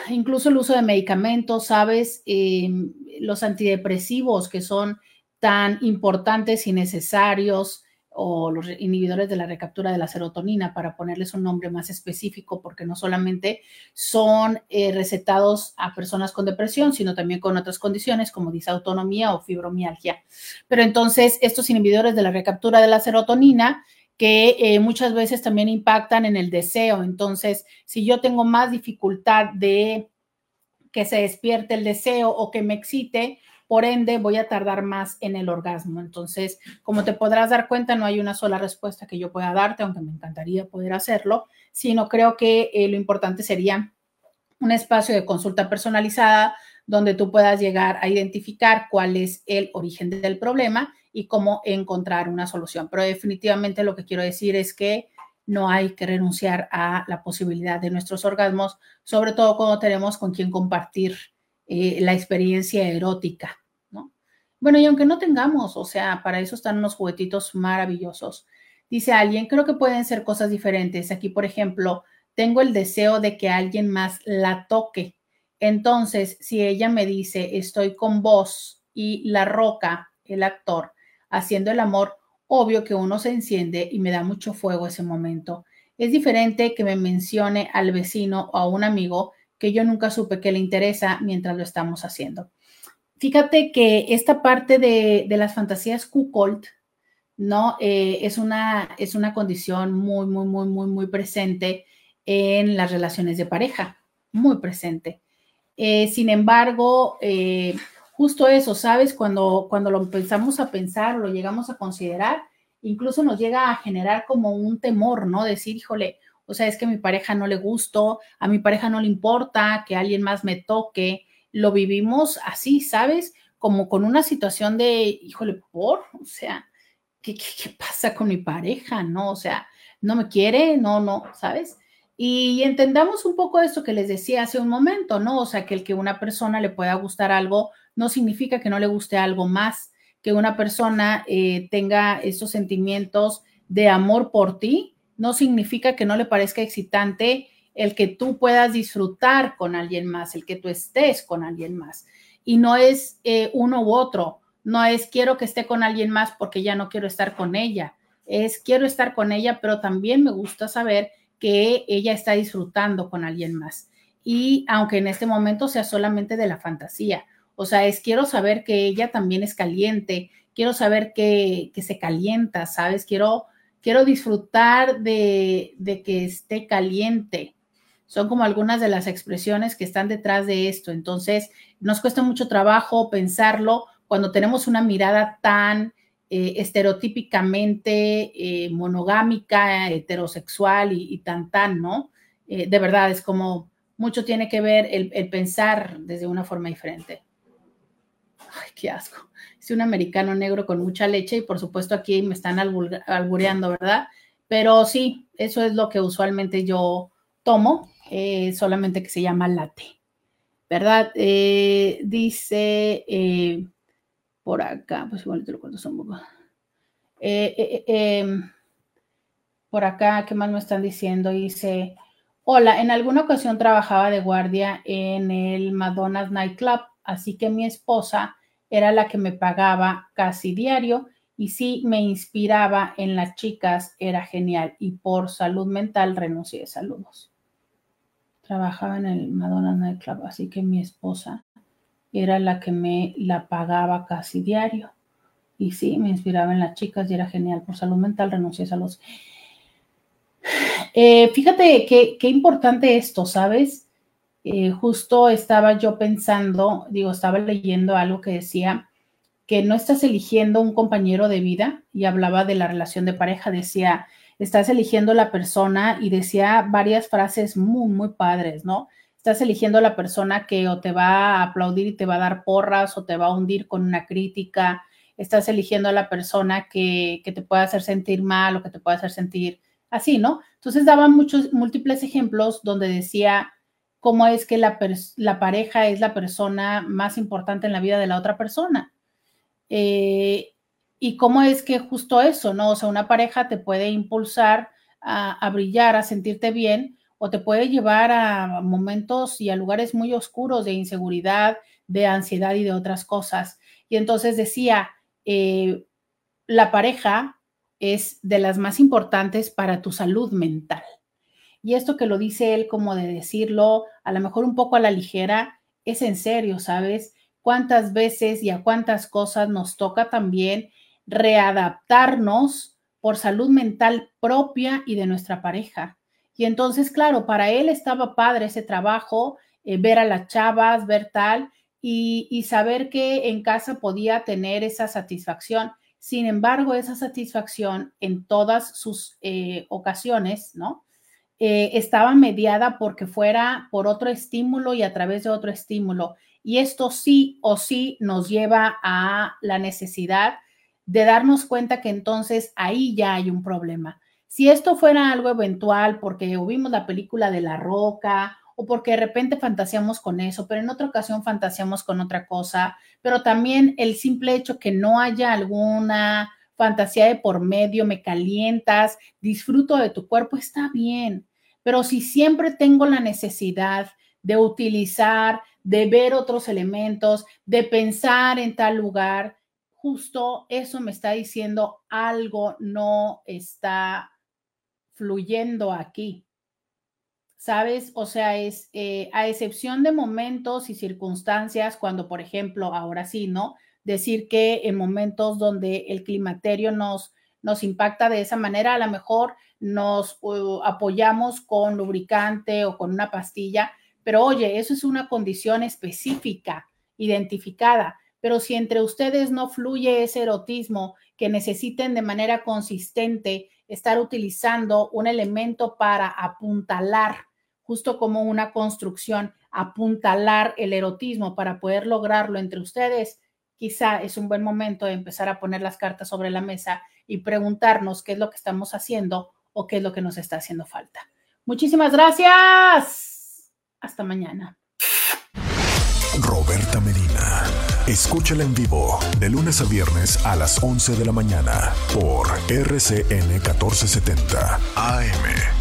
incluso el uso de medicamentos, ¿sabes? Em, los antidepresivos que son tan importantes y necesarios o los inhibidores de la recaptura de la serotonina, para ponerles un nombre más específico, porque no solamente son eh, recetados a personas con depresión, sino también con otras condiciones como disautonomía o fibromialgia. Pero entonces, estos inhibidores de la recaptura de la serotonina que eh, muchas veces también impactan en el deseo. Entonces, si yo tengo más dificultad de que se despierte el deseo o que me excite, por ende voy a tardar más en el orgasmo. Entonces, como te podrás dar cuenta, no hay una sola respuesta que yo pueda darte, aunque me encantaría poder hacerlo, sino creo que eh, lo importante sería un espacio de consulta personalizada donde tú puedas llegar a identificar cuál es el origen del problema y cómo encontrar una solución. Pero definitivamente lo que quiero decir es que no hay que renunciar a la posibilidad de nuestros orgasmos, sobre todo cuando tenemos con quien compartir eh, la experiencia erótica, ¿no? Bueno, y aunque no tengamos, o sea, para eso están unos juguetitos maravillosos. Dice alguien, creo que pueden ser cosas diferentes. Aquí, por ejemplo, tengo el deseo de que alguien más la toque. Entonces, si ella me dice, estoy con vos y la roca, el actor, haciendo el amor, obvio que uno se enciende y me da mucho fuego ese momento. Es diferente que me mencione al vecino o a un amigo que yo nunca supe que le interesa mientras lo estamos haciendo. Fíjate que esta parte de, las fantasías Kukolt, ¿no? Eh, es, una, es una condición muy, muy, muy, muy, muy presente en las relaciones de pareja, muy presente. Eh, sin embargo, eh, justo eso, ¿sabes? Cuando, cuando lo empezamos a pensar o lo llegamos a considerar, incluso nos llega a generar como un temor, ¿no? Decir, híjole, o sea, es que a mi pareja no le gustó, a mi pareja no le importa que alguien más me toque. Lo vivimos así, ¿sabes? Como con una situación de, híjole, por, o sea, ¿qué, qué, pasa con mi pareja? ¿No? O sea, no me quiere, no, no, ¿sabes? Y entendamos un poco esto que les decía hace un momento, ¿no? O sea, que el que una persona le pueda gustar algo no significa que no le guste algo más, que una persona eh, tenga esos sentimientos de amor por ti, no significa que no le parezca excitante el que tú puedas disfrutar con alguien más, el que tú estés con alguien más. Y no es eh, uno u otro, no es quiero que esté con alguien más porque ya no quiero estar con ella, es quiero estar con ella, pero también me gusta saber que ella está disfrutando con alguien más. Y aunque en este momento sea solamente de la fantasía, O sea, es quiero saber que ella también es caliente, quiero saber que, que se calienta, ¿sabes? Quiero, quiero disfrutar de, que esté caliente. Son como algunas de las expresiones que están detrás de esto. Entonces, nos cuesta mucho trabajo pensarlo cuando tenemos una mirada tan eh, estereotípicamente eh, monogámica, heterosexual y, tan, tan, ¿no? Eh, de verdad, es como mucho tiene que ver el, el, pensar desde una forma diferente. Ay, qué asco. Un americano negro con mucha leche y por supuesto aquí me están albureando, ¿verdad? Pero sí, eso es lo que usualmente yo tomo, solamente que se llama latte, ¿verdad? dice por acá, pues igual te lo cuento eh, eh, eh, em, por acá, ¿qué más me están diciendo? Dice, hola, en alguna ocasión trabajaba de guardia en el Madonna's Nightclub, así que mi esposa era la que me pagaba casi diario y sí me inspiraba en las chicas, era genial y por salud mental renuncié. Saludos. Trabajaba en el Madonna's Nightclub, así que mi esposa era la que me la pagaba casi diario. Y sí, me inspiraba en las chicas y era genial. Por salud mental renuncié a los... Eh, fíjate qué importante esto, ¿sabes? Eh, justo estaba yo pensando, digo, estaba leyendo algo que decía que no estás eligiendo un compañero de vida y hablaba de la relación de pareja, decía, estás eligiendo la persona y decía varias frases muy, muy padres, ¿no? estás eligiendo la persona que o te va a aplaudir y te va a dar porras o te va a hundir con una crítica, estás eligiendo a la persona que, te puede hacer sentir mal o que te puede hacer sentir así, ¿no? Entonces daban muchos, múltiples ejemplos donde decía cómo es que la, pareja es la persona más importante en la vida de la otra persona. Eh, y cómo es que justo eso, ¿no? O sea, una pareja te puede impulsar a, a brillar, a sentirte bien, o te puede llevar a momentos y a lugares muy oscuros de inseguridad, de ansiedad y de otras cosas. Y entonces decía, eh, la pareja es de las más importantes para tu salud mental. Y esto que lo dice él como de decirlo, a lo mejor un poco a la ligera, es en serio, ¿sabes? Cuántas veces y a cuántas cosas nos toca también readaptarnos por salud mental propia y de nuestra pareja. Y entonces, claro, para él estaba padre ese trabajo, eh, ver a las chavas, ver tal, y, saber que en casa podía tener esa satisfacción. Sin embargo, esa satisfacción en todas sus eh, ocasiones, ¿no? Eh, estaba mediada porque fuera por otro estímulo y a través de otro estímulo. Y esto sí o sí nos lleva a la necesidad de darnos cuenta que entonces ahí ya hay un problema. Si esto fuera algo eventual porque vimos la película de La Roca o porque de repente fantaseamos con eso, pero en otra ocasión fantaseamos con otra cosa, pero también el simple hecho que no haya alguna fantasía de por medio, me calientas, disfruto de tu cuerpo, está bien. Pero si siempre tengo la necesidad de utilizar, de ver otros elementos, de pensar en tal lugar, justo eso me está diciendo algo no está fluyendo aquí. ¿Sabes? O sea, es eh, a excepción de momentos y circunstancias, cuando, por ejemplo, ahora sí, ¿no? Decir que en momentos donde el climaterio nos, nos impacta de esa manera, a lo mejor nos apoyamos con lubricante o con una pastilla, pero oye, eso es una condición específica, identificada. Pero si entre ustedes no fluye ese erotismo que necesiten de manera consistente estar utilizando un elemento para apuntalar, justo como una construcción, apuntalar el erotismo para poder lograrlo entre ustedes, quizá es un buen momento de empezar a poner las cartas sobre la mesa y preguntarnos qué es lo que estamos haciendo o qué es lo que nos está haciendo falta. Muchísimas gracias. Hasta mañana. Roberta Medina. Escúchala en vivo de lunes a viernes a las 11 de la mañana por RCN 1470 AM.